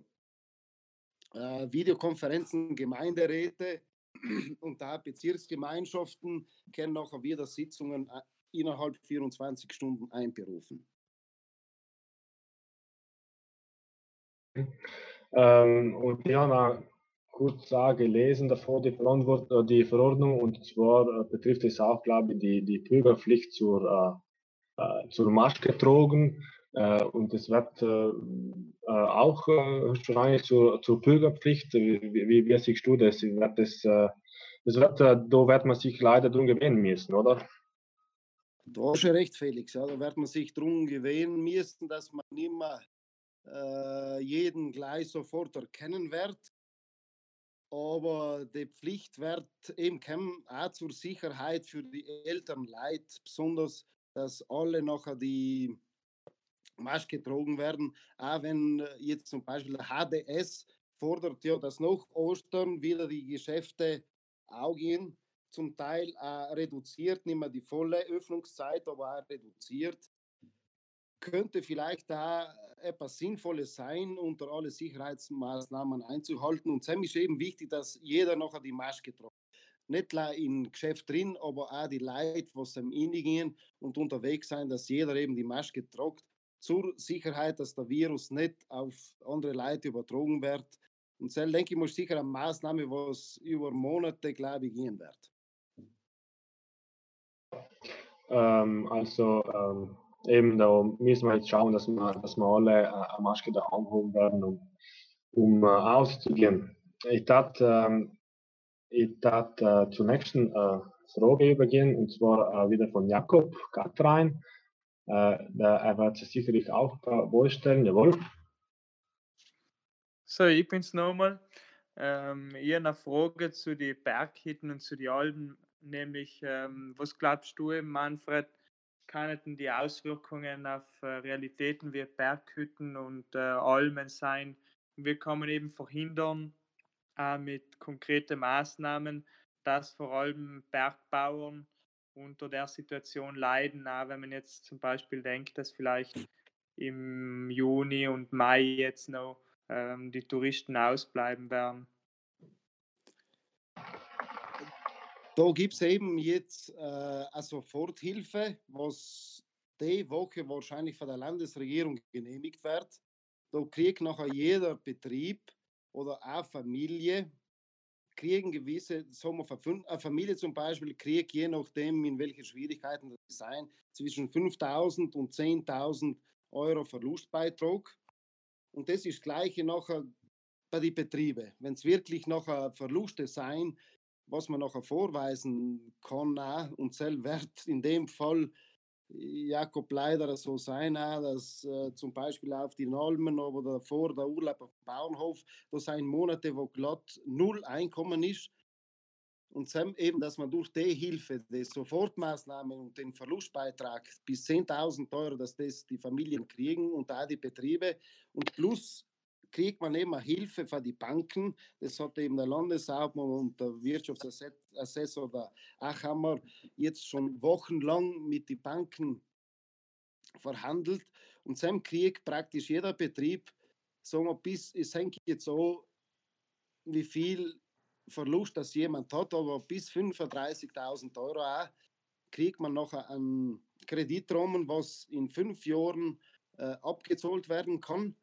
äh, Videokonferenzen Gemeinderäte und da Bezirksgemeinschaften können nachher wieder Sitzungen äh, innerhalb 24 Stunden einberufen. Ähm, und ja, na, kurz gelesen davor die, äh, die Verordnung und zwar äh, betrifft es auch, glaube ich, die, die Bürgerpflicht zur, äh, äh zur Maschketrägung äh, und es wird äh, auch wahrscheinlich zur, zur Bürgerpflicht. Wie, wie, wie siehst du das? Wird das, das wird, da wird man sich leider drum gewöhnen müssen, oder? Du hast schon recht, Felix. Ja, da wird man sich drum gewöhnen müssen, dass man mehr jeden gleich sofort erkennen wird aber die Pflicht wird eben auch zur Sicherheit für die Eltern leid, besonders, dass alle nachher die Maske getragen werden, auch wenn jetzt zum Beispiel der HDS fordert ja, dass nach Ostern wieder die Geschäfte auch gehen, zum Teil auch reduziert, nicht mehr die volle Öffnungszeit, aber auch reduziert könnte vielleicht da etwas Sinnvolles sein, unter alle Sicherheitsmaßnahmen einzuhalten. Und es ist eben wichtig, dass jeder nachher die Maske trägt. Nicht nur im Geschäft drin, aber auch die Leute, die am Ende gehen und unterwegs sein, dass jeder eben die Maske trägt. Zur Sicherheit, dass der Virus nicht auf andere Leute übertragen wird. Und das, denke ich, muss sicher eine Maßnahme, was über Monate, glaube ich, gehen wird. Ähm, also, ähm eben da müssen wir jetzt schauen, dass wir, dass wir alle äh, eine Maske da anholen werden, um, um äh, auszugehen. Ich darf, ähm, äh, zur nächsten äh, Frage übergehen, und zwar äh, wieder von Jakob Katrein. Äh, der, er wird sich sicherlich auch vorstellen, jawohl. So, ich bin's nochmal. Ähm, ich eine Frage zu den Berghitten und zu den Alben, nämlich, ähm, was glaubst du, Manfred, könnten die Auswirkungen auf äh, Realitäten wie Berghütten und äh, Almen sein. Wir man eben verhindern äh, mit konkreten Maßnahmen, dass vor allem Bergbauern unter der Situation leiden, auch wenn man jetzt zum Beispiel denkt, dass vielleicht im Juni und Mai jetzt noch ähm, die Touristen ausbleiben werden. Da gibt es eben jetzt äh, eine Soforthilfe, was die Woche wahrscheinlich von der Landesregierung genehmigt wird. Da kriegt nachher jeder Betrieb oder auch Familie kriegen gewisse, sagen wir, eine Familie zum Beispiel kriegt je nachdem, in welchen Schwierigkeiten das sein, zwischen 5.000 und 10.000 Euro Verlustbeitrag. Und das ist das Gleiche nachher bei den Betrieben. Wenn es wirklich nachher Verluste sein, was man nachher vorweisen kann, auch, und selbst wird in dem Fall Jakob leider so sein, dass äh, zum Beispiel auf die Almen oder vor der Urlaub auf dem Bauernhof, da sind Monate, wo glatt null Einkommen ist. Und eben, dass man durch die Hilfe, die Sofortmaßnahmen und den Verlustbeitrag bis 10.000 Euro, dass das die Familien kriegen und auch die Betriebe und plus kriegt man immer Hilfe von den Banken. Das hat eben der Landeshauptmann und der Wirtschaftsassessor der Achammer jetzt schon wochenlang mit den Banken verhandelt. Und dann kriegt praktisch jeder Betrieb, sagen wir, bis, es hängt jetzt so, wie viel Verlust das jemand hat, aber bis 35.000 Euro auch, kriegt man noch einen Kreditrahmen, was in fünf Jahren äh, abgezahlt werden kann.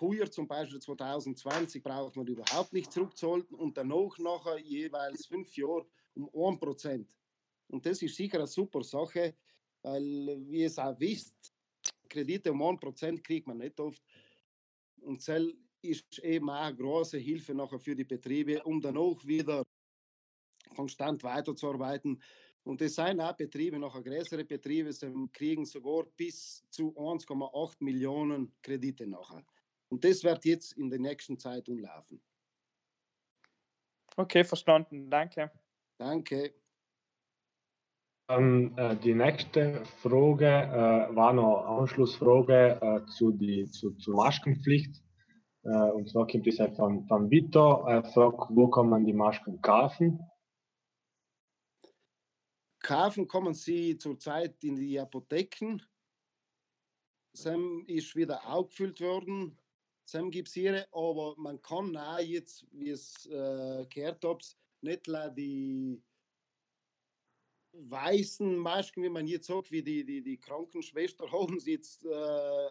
Heuer zum Beispiel 2020 braucht man überhaupt nicht zurückzahlen und danach nachher jeweils fünf Jahre um 1%. Und das ist sicher eine super Sache, weil, wie ihr es auch wisst, Kredite um 1% kriegt man nicht oft. Und das ist eben auch eine große Hilfe nachher für die Betriebe, um dann auch wieder konstant weiterzuarbeiten. Und das sind auch Betriebe, nachher größere Betriebe, sie kriegen sogar bis zu 1,8 Millionen Kredite nachher. Und das wird jetzt in der nächsten Zeit umlaufen. Okay, verstanden. Danke. Danke. Ähm, äh, die nächste Frage äh, war noch Anschlussfrage äh, zu die, zu, zur Maskenpflicht. Äh, und zwar kommt es von, von Vito. Er fragt, wo kann man die Masken kaufen? Kaufen kommen sie zurzeit in die Apotheken. Sam ist wieder aufgefüllt worden zusammengipsieren, aber man kann auch jetzt, wie es äh, gehört habt, nicht die weißen Masken, wie man jetzt sagt, wie die, die, die Krankenschwester haben sie jetzt äh,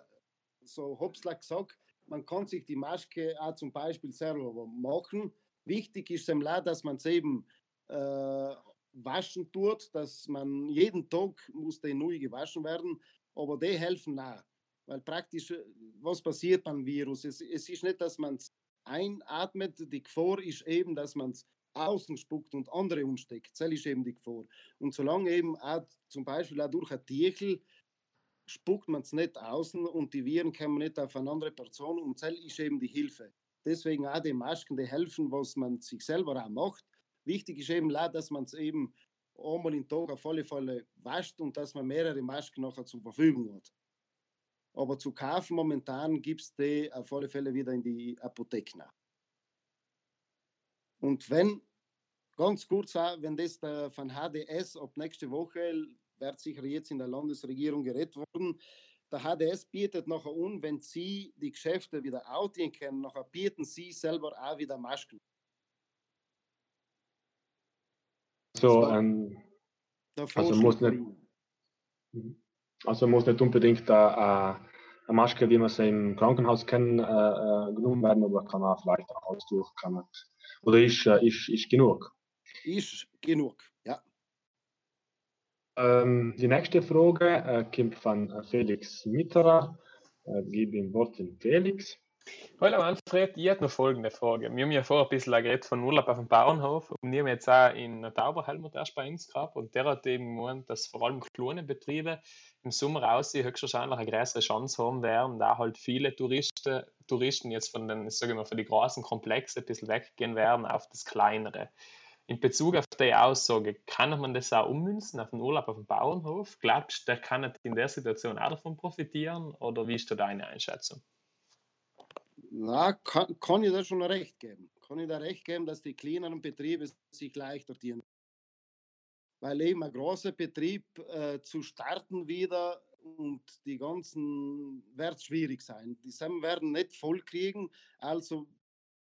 so hopsla gesagt, man kann sich die Maske auch zum Beispiel selber machen. Wichtig ist eben auch, dass man es eben äh, waschen tut, dass man jeden Tag muss der neu gewaschen werden, aber die helfen auch. Weil praktisch, äh, was passiert beim Virus? Es, es ist nicht, dass man es einatmet, die Gefahr ist eben, dass man es außen spuckt und andere umsteckt. Das ist eben die Gefahr. Und solange eben auch zum Beispiel auch durch ein Tierchen spuckt man es nicht außen und die Viren kommen nicht auf eine andere Person und das ist eben die Hilfe. Deswegen auch die Masken, die helfen, was man sich selber auch macht. Wichtig ist eben auch, dass man es eben einmal im Tag auf alle Fälle wascht und dass man mehrere Masken nachher zur Verfügung hat. Aber zu kaufen momentan gibt es die auf alle Fälle wieder in die Apotheken. Und wenn, ganz kurz, wenn das der von HDS ab nächste Woche, wird sicher jetzt in der Landesregierung geredet worden, der HDS bietet nachher an, wenn Sie die Geschäfte wieder outieren können, nachher bieten Sie selber auch wieder Masken. So, ähm, also muss nicht. Also muss nicht unbedingt eine, eine Maske, wie man sie im Krankenhaus kennen, äh, äh, genommen werden, aber kann man vielleicht auch Haustuch, kann man, oder ist, äh, ist, ist genug? Ist genug, ja. Ähm, die nächste Frage äh, kommt von Felix Mitterer. Äh, gebe ihm Wort in Felix. Hallo Manfred, ich hätte noch folgende Frage. Wir haben ja vorher ein bisschen geredet von Urlaub auf dem Bauernhof und wir haben jetzt auch in Tauberhelmut erst bei uns gehabt und der hat eben gemeint, dass vor allem kleine Betriebe im Sommer aus höchstwahrscheinlich eine größere Chance haben werden, da halt viele Touristen, Touristen jetzt von den, sage ich mal, von den großen Komplexe ein bisschen weggehen werden auf das kleinere. In Bezug auf die Aussage, kann man das auch ummünzen auf den Urlaub auf dem Bauernhof? Glaubst du, der kann in der Situation auch davon profitieren oder wie ist da deine Einschätzung? Na, kann, kann ich da schon recht geben. Kann ich da recht geben, dass die kleineren Betriebe sich leichter dienen. weil eben ein großer Betrieb äh, zu starten wieder und die ganzen wird schwierig sein. Die Sam werden nicht voll kriegen, also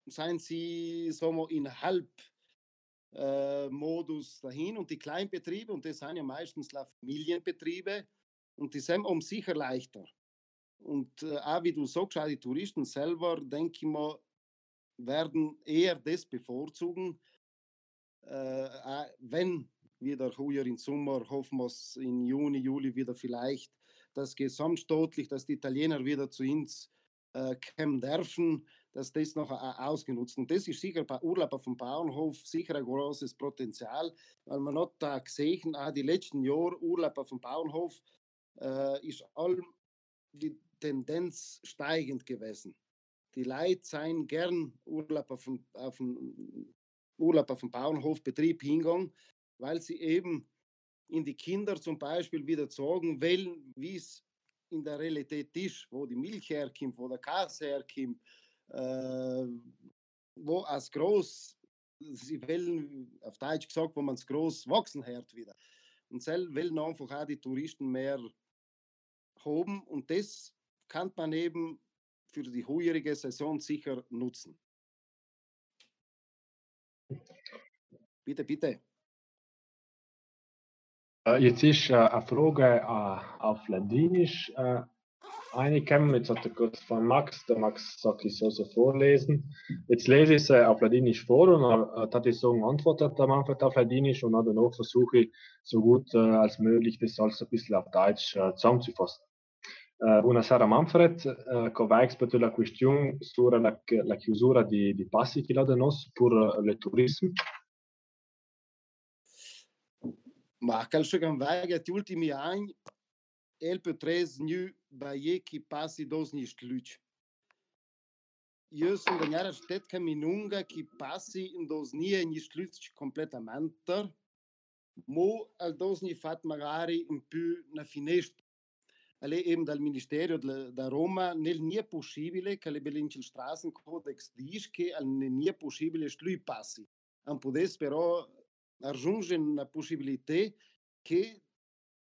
seien sie sagen wir, in Halbmodus äh, dahin und die Kleinbetriebe, und das sind ja meistens Familienbetriebe, und die sind um sicher leichter. Und äh, auch wie du sagst, auch die Touristen selber, denke ich mal, werden eher das bevorzugen, äh, wenn wieder heuer im Sommer, hoffen wir es in Juni, Juli wieder vielleicht, dass gesamtstaatlich, dass die Italiener wieder zu uns äh, kommen dürfen, dass das noch ausgenutzt. Und das ist sicher bei Urlaub auf dem Bauernhof sicher ein großes Potenzial, weil man hat da gesehen, auch die letzten Jahre Urlaub auf dem Bauernhof äh, ist all die Tendenz steigend gewesen. Die Leute seien gern Urlaub auf dem, auf dem, Urlaub auf dem Bauernhofbetrieb hingegangen, weil sie eben in die Kinder zum Beispiel wieder sagen wollen, wie es in der Realität ist, wo die Milch herkommt, wo der Käse herkommt, äh, wo als groß, sie wollen, auf Deutsch gesagt, wo man es groß wachsen hört wieder. Und selbst wollen einfach auch die Touristen mehr haben und das kann man eben für die heurige Saison sicher nutzen. Bitte, bitte. Äh, jetzt ist äh, eine Frage äh, auf Ladinisch reingekommen. Jetzt hat er kurz von Max, der Max sagt, ich soll sie vorlesen. Jetzt lese ich sie auf Ladinisch vor und dann hat die so antwortet der Manfred auf Ladinisch und danach versuche ich so gut als möglich das alles ein bisschen auf Deutsch zusammenzufassen. Eh, bună seara, Manfred. Eh, Cova expert la question sur la, la chiusura di, di passi qu'il a de nos pour le eh, tourisme. Ma calcio che vega ti ultimi anni el pe trez nu baie ki passi dos ni stluch. Eu sunt în iară ștet că minunga ki passi in dos nie ni e stluch completamente. Mo al dos ni fat magari un più na finestra alle eben dal Ministero da Roma nel nie possibile che le belinci straßencodex dice che al nie possibile stui passi. Non potesse però raggiungere una possibilità che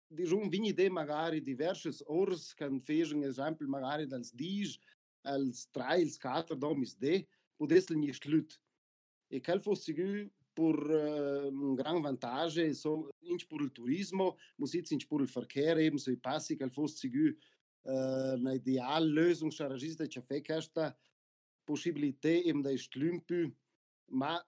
diciamo vini de magari diverse ors kan fegen esempio magari dals dis als drei als quattro domis de potesse nie slut. E quel fosse por uh, grande vantagem inch por o turismo muss jetzt inch por o verkehr eben so i passi che fosse sigu uh, na ideal lösung sa regista che fe questa possibilità eben da stlumpu ma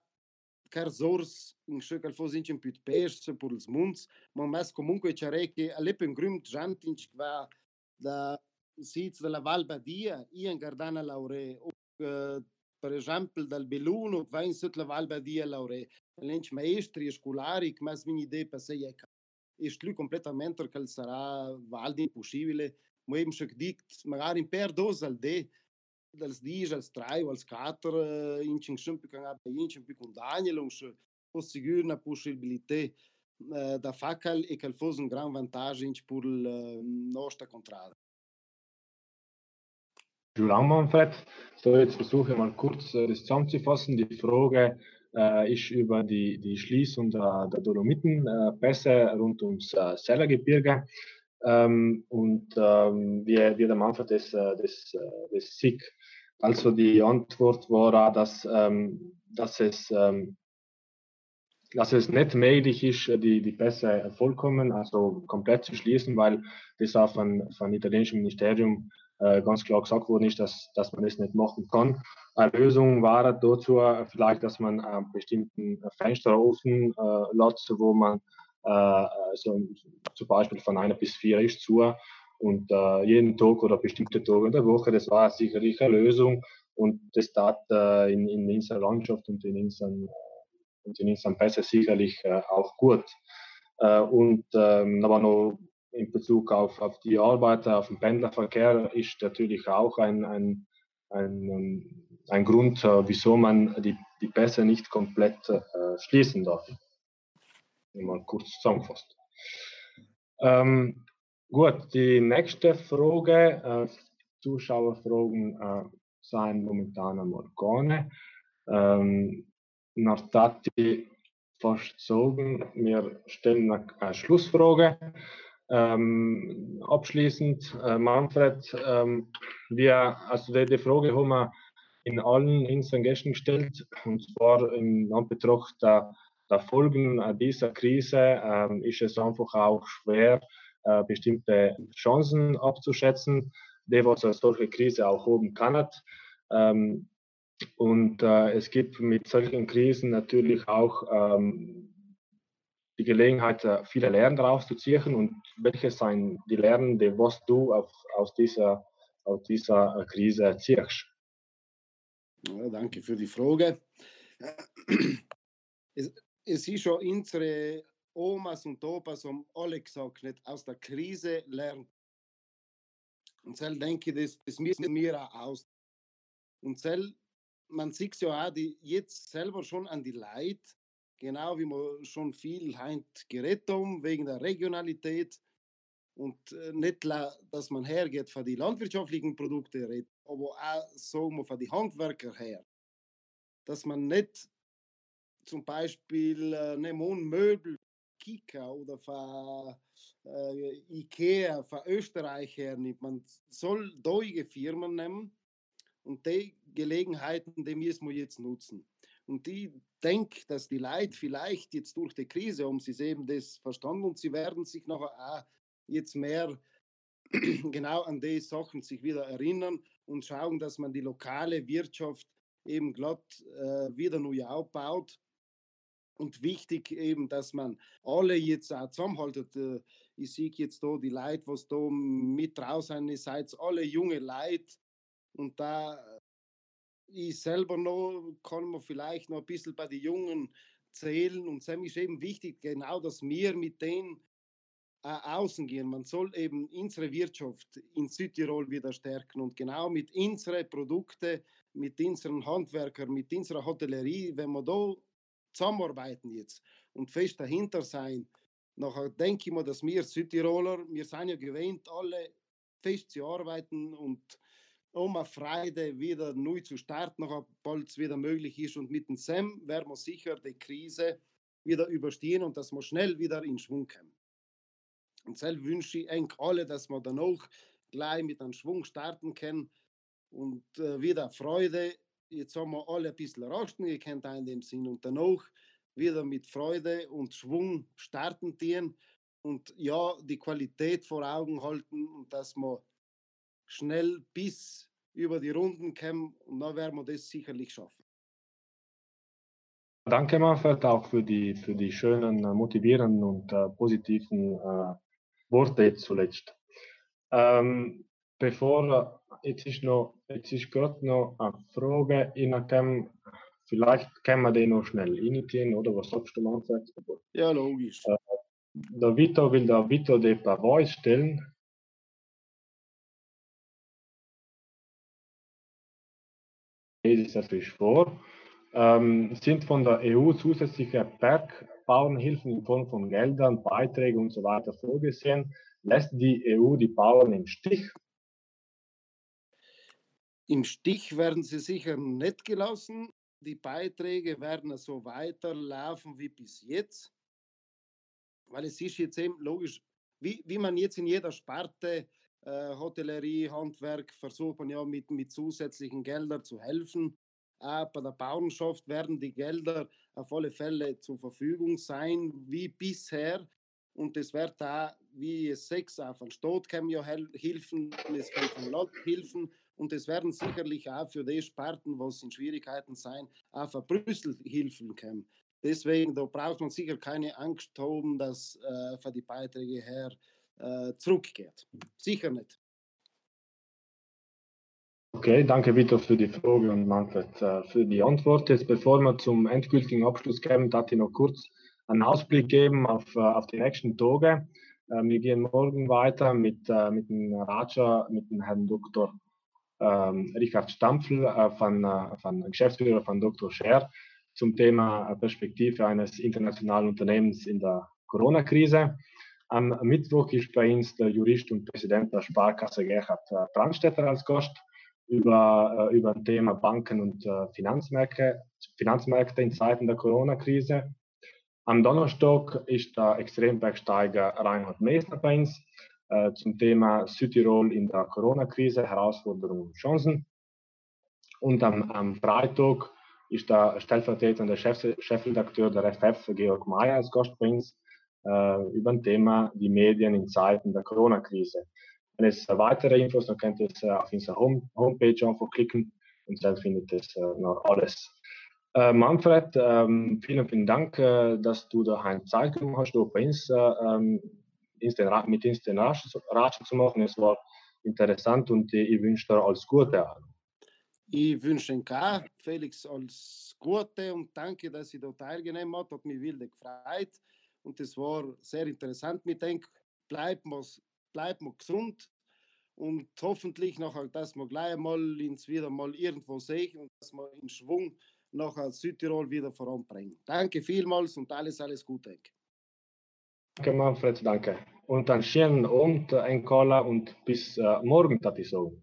car sors in che fosse inch più pes por os munds ma mas comunque c'è che alle pen grüm jant inch va da sitz della Val Badia in Gardana Laure uh, per eżempju dal-bilunu fejn sitlef għal-badija l-awre. L-inċ ma iċtri xkulari kma zmini dej pasajeka. Iċtlu kompletament rkal sara għal-din puxivile, mu jimx kdikt ma għarin per al dej. Dal-sdiġ, għal-straj, għal-skatr, inċin xumpi kan għabba inċin pikun danjel, unx possigur na puxibilite eh, da fakal e kalfos un gran vantaggio in pur eh, nostra contrada. Julian Manfred, so jetzt versuche mal kurz das zusammenzufassen. Die Frage äh, ist über die, die Schließung der, der Dolomitenpässe äh, rund ums äh, Sellergebirge. Ähm, und ähm, wie, wie der Manfred das, äh, das, äh, das sieht. Also die Antwort war, dass, ähm, dass, es, ähm, dass es nicht möglich ist, die, die Pässe vollkommen, also komplett zu schließen, weil das auch von, von italienischen Ministerium äh, ganz klar gesagt worden ist, dass, dass man das nicht machen kann. Eine Lösung war dazu vielleicht, dass man einen bestimmten Fenster offen äh, lässt, wo man äh, so, zum Beispiel von einer bis vier ist zu und äh, jeden Tag oder bestimmte Tage in der Woche, das war sicherlich eine Lösung und das tat äh, in, in unserer Landschaft und in unseren, und in unseren Pässe sicherlich äh, auch gut. Äh, und ähm, aber noch in Bezug auf, auf die Arbeiter, auf den Pendlerverkehr ist natürlich auch ein, ein, ein, ein Grund, äh, wieso man die, die Pässe nicht komplett äh, schließen darf. Mal kurz zusammengefasst. Ähm, gut, die nächste Frage, äh, Zuschauerfragen äh, sind momentan am Organe. Ähm, Nartati sagen. Wir stellen eine Schlussfrage. Ähm, abschließend, äh, Manfred, ähm, wir, also die, die, Frage haben wir in allen unseren Gästen gestellt, und zwar im Anbetracht der, der Folgen dieser Krise ähm, ist es einfach auch schwer, äh, bestimmte Chancen abzuschätzen, die was eine solche Krise auch haben kann. Ähm, und äh, es gibt mit solchen Krisen natürlich auch ähm, die Gelegenheit, äh, viele Lernen daraus zu ziehen und welche sind die Lernen, die was du auf, aus, dieser, aus dieser äh, Krise ziehst? Ja, danke für die Frage. Es, es ist schon unsere Omas und Opas haben alle gesagt, nicht aus der Krise lernt. Und so denke ich, das, das müssen wir auch aus. Und so, man sieht ja auch die, jetzt selber schon an die Leute, genau wie wir schon viel heint geredet haben, wegen der Regionalität und äh, nicht, dass man hergeht für die landwirtschaftlichen Produkte, redet, aber auch sagen wir für die Handwerker her, dass man nicht zum Beispiel äh, nehmen Möbel, Kika oder für äh, Ikea, für Österreich hernimmt. Man soll deutsche Firmen nehmen und die Gelegenheiten, die müssen wir jetzt nutzen. Und ich denke, dass die Leute vielleicht jetzt durch die Krise haben sie eben das verstanden und sie werden sich nachher auch jetzt mehr genau an die Sachen sich wieder erinnern und schauen, dass man die lokale Wirtschaft eben glatt äh, wieder neu aufbaut. Und wichtig eben, dass man alle jetzt auch zusammenhaltet. Äh, ich sehe jetzt da die Leute, was da mit draußen ist, seid alle junge Leute. Und da ich selber noch, kann man vielleicht noch ein bisschen bei den Jungen zählen. Und es ist eben wichtig, genau, dass wir mit denen äh, außen gehen. Man soll eben unsere Wirtschaft in Südtirol wieder stärken und genau mit unseren Produkten, mit unseren Handwerkern, mit unserer Hotellerie, wenn wir da zusammenarbeiten jetzt und fest dahinter sein, nachher denke ich mir, dass wir Südtiroler, wir sind ja gewöhnt, alle fest zu arbeiten und um eine Freude wieder neu zu starten, bald es wieder möglich ist. Und mit dem SEM werden wir sicher die Krise wieder überstehen und dass wir schnell wieder in Schwung kommen. Und selbst wünsche ich eigentlich alle, dass wir dann auch gleich mit einem Schwung starten können und äh, wieder Freude. Jetzt haben wir alle ein bisschen rasten gekannt in dem Sinn und dann auch wieder mit Freude und Schwung starten gehen und ja, die Qualität vor Augen halten und dass wir schnell bis über die Runden kommen und dann werden wir das sicherlich schaffen. Danke, Manfred, auch für die, für die schönen, äh, motivierenden und äh, positiven äh, Worte jetzt zuletzt. Ähm, bevor, äh, jetzt ist noch, jetzt ist gerade noch eine Frage in vielleicht können wir den noch schnell initiieren, oder was sagst du, Manfred? Ja, logisch. Äh, der Vito will der Vito de Pavois stellen. Lese ich natürlich vor, ähm, sind von der EU zusätzliche Bergbauernhilfen in Form von Geldern, Beiträgen und so weiter vorgesehen. Lässt die EU die Bauern im Stich? Im Stich werden sie sicher nicht gelassen. Die Beiträge werden so weiterlaufen wie bis jetzt. Weil es ist jetzt eben logisch, wie, wie man jetzt in jeder Sparte äh, Hotellerie, Handwerk versucht man ja mit, mit zusätzlichen Geldern zu helfen. Äh, bei der Bauernschaft werden die Gelder auf alle Fälle zur Verfügung sein, wie bisher. Und es wird da, wie es sechs auf den Staat kämen ja Hilfen, es kommt von Land Hilfen und es werden sicherlich auch für die Sparten, was in Schwierigkeiten sein, auch für Brüssel Hilfen kommen. Deswegen, da braucht man sicher keine Angst haben, dass äh, für die Beiträge her äh, zurückgeht. Sicher nicht. Okay, danke Vito für die Frage und Manfred äh, für die Antwort. Jetzt bevor wir zum endgültigen Abschluss kommen, darf ich noch kurz einen Ausblick geben auf, äh, auf die nächsten Tage. Äh, wir gehen morgen weiter mit, äh, mit dem Raja, mit dem Herrn Dr. Ähm, Richard Stampfel äh, von, von Geschäftsführer von Dr. Scher zum Thema Perspektive eines internationalen Unternehmens in der Corona-Krise. Am Mittwoch ist bei uns der Jurist und Präsident der Sparkasse Gerhard äh, Brandstätter als Gast über, äh, über ein Thema Banken und äh, Finanzmärkte, Finanzmärkte in Zeiten der Corona-Krise. Am Donnerstag ist der Extrembergsteiger Reinhard Meesner bei uns zum Thema Südtirol in der Corona-Krise, Herausforderungen und Chancen. Und am, am Freitag ist der stellvertretende Chef, Chefredakteur der FF, Georg Mayer, als Gast bei uns äh, über ein Thema die Medien in Zeiten der Corona-Krise. Wenn es weitere Infos, dann könnt ihr es äh, auf unserer Home Homepage einfach klicken und dann findet ihr äh, noch alles. Äh, Manfred, ähm, vielen, vielen Dank, äh, dass du da eine Zeit genommen hast, bei uns ähm, mit uns den Ratschen zu machen. Es war interessant und ich wünsche dir alles Gute. Ich wünsche Ihnen Felix, alles Gute und danke, dass Sie da teilgenommen hat. Hat mich wilde gefreut und es war sehr interessant mit denk bleibt man bleibt man gesund und hoffentlich nachher, dass wir gleich mal ins wieder mal irgendwo sehen und dass wir in Schwung nachher Südtirol wieder voranbringen. Danke vielmals und alles, alles Gute. Danke Manfred, danke. Und dann schönen Abend, ein Cola und bis äh, morgen, Tati so.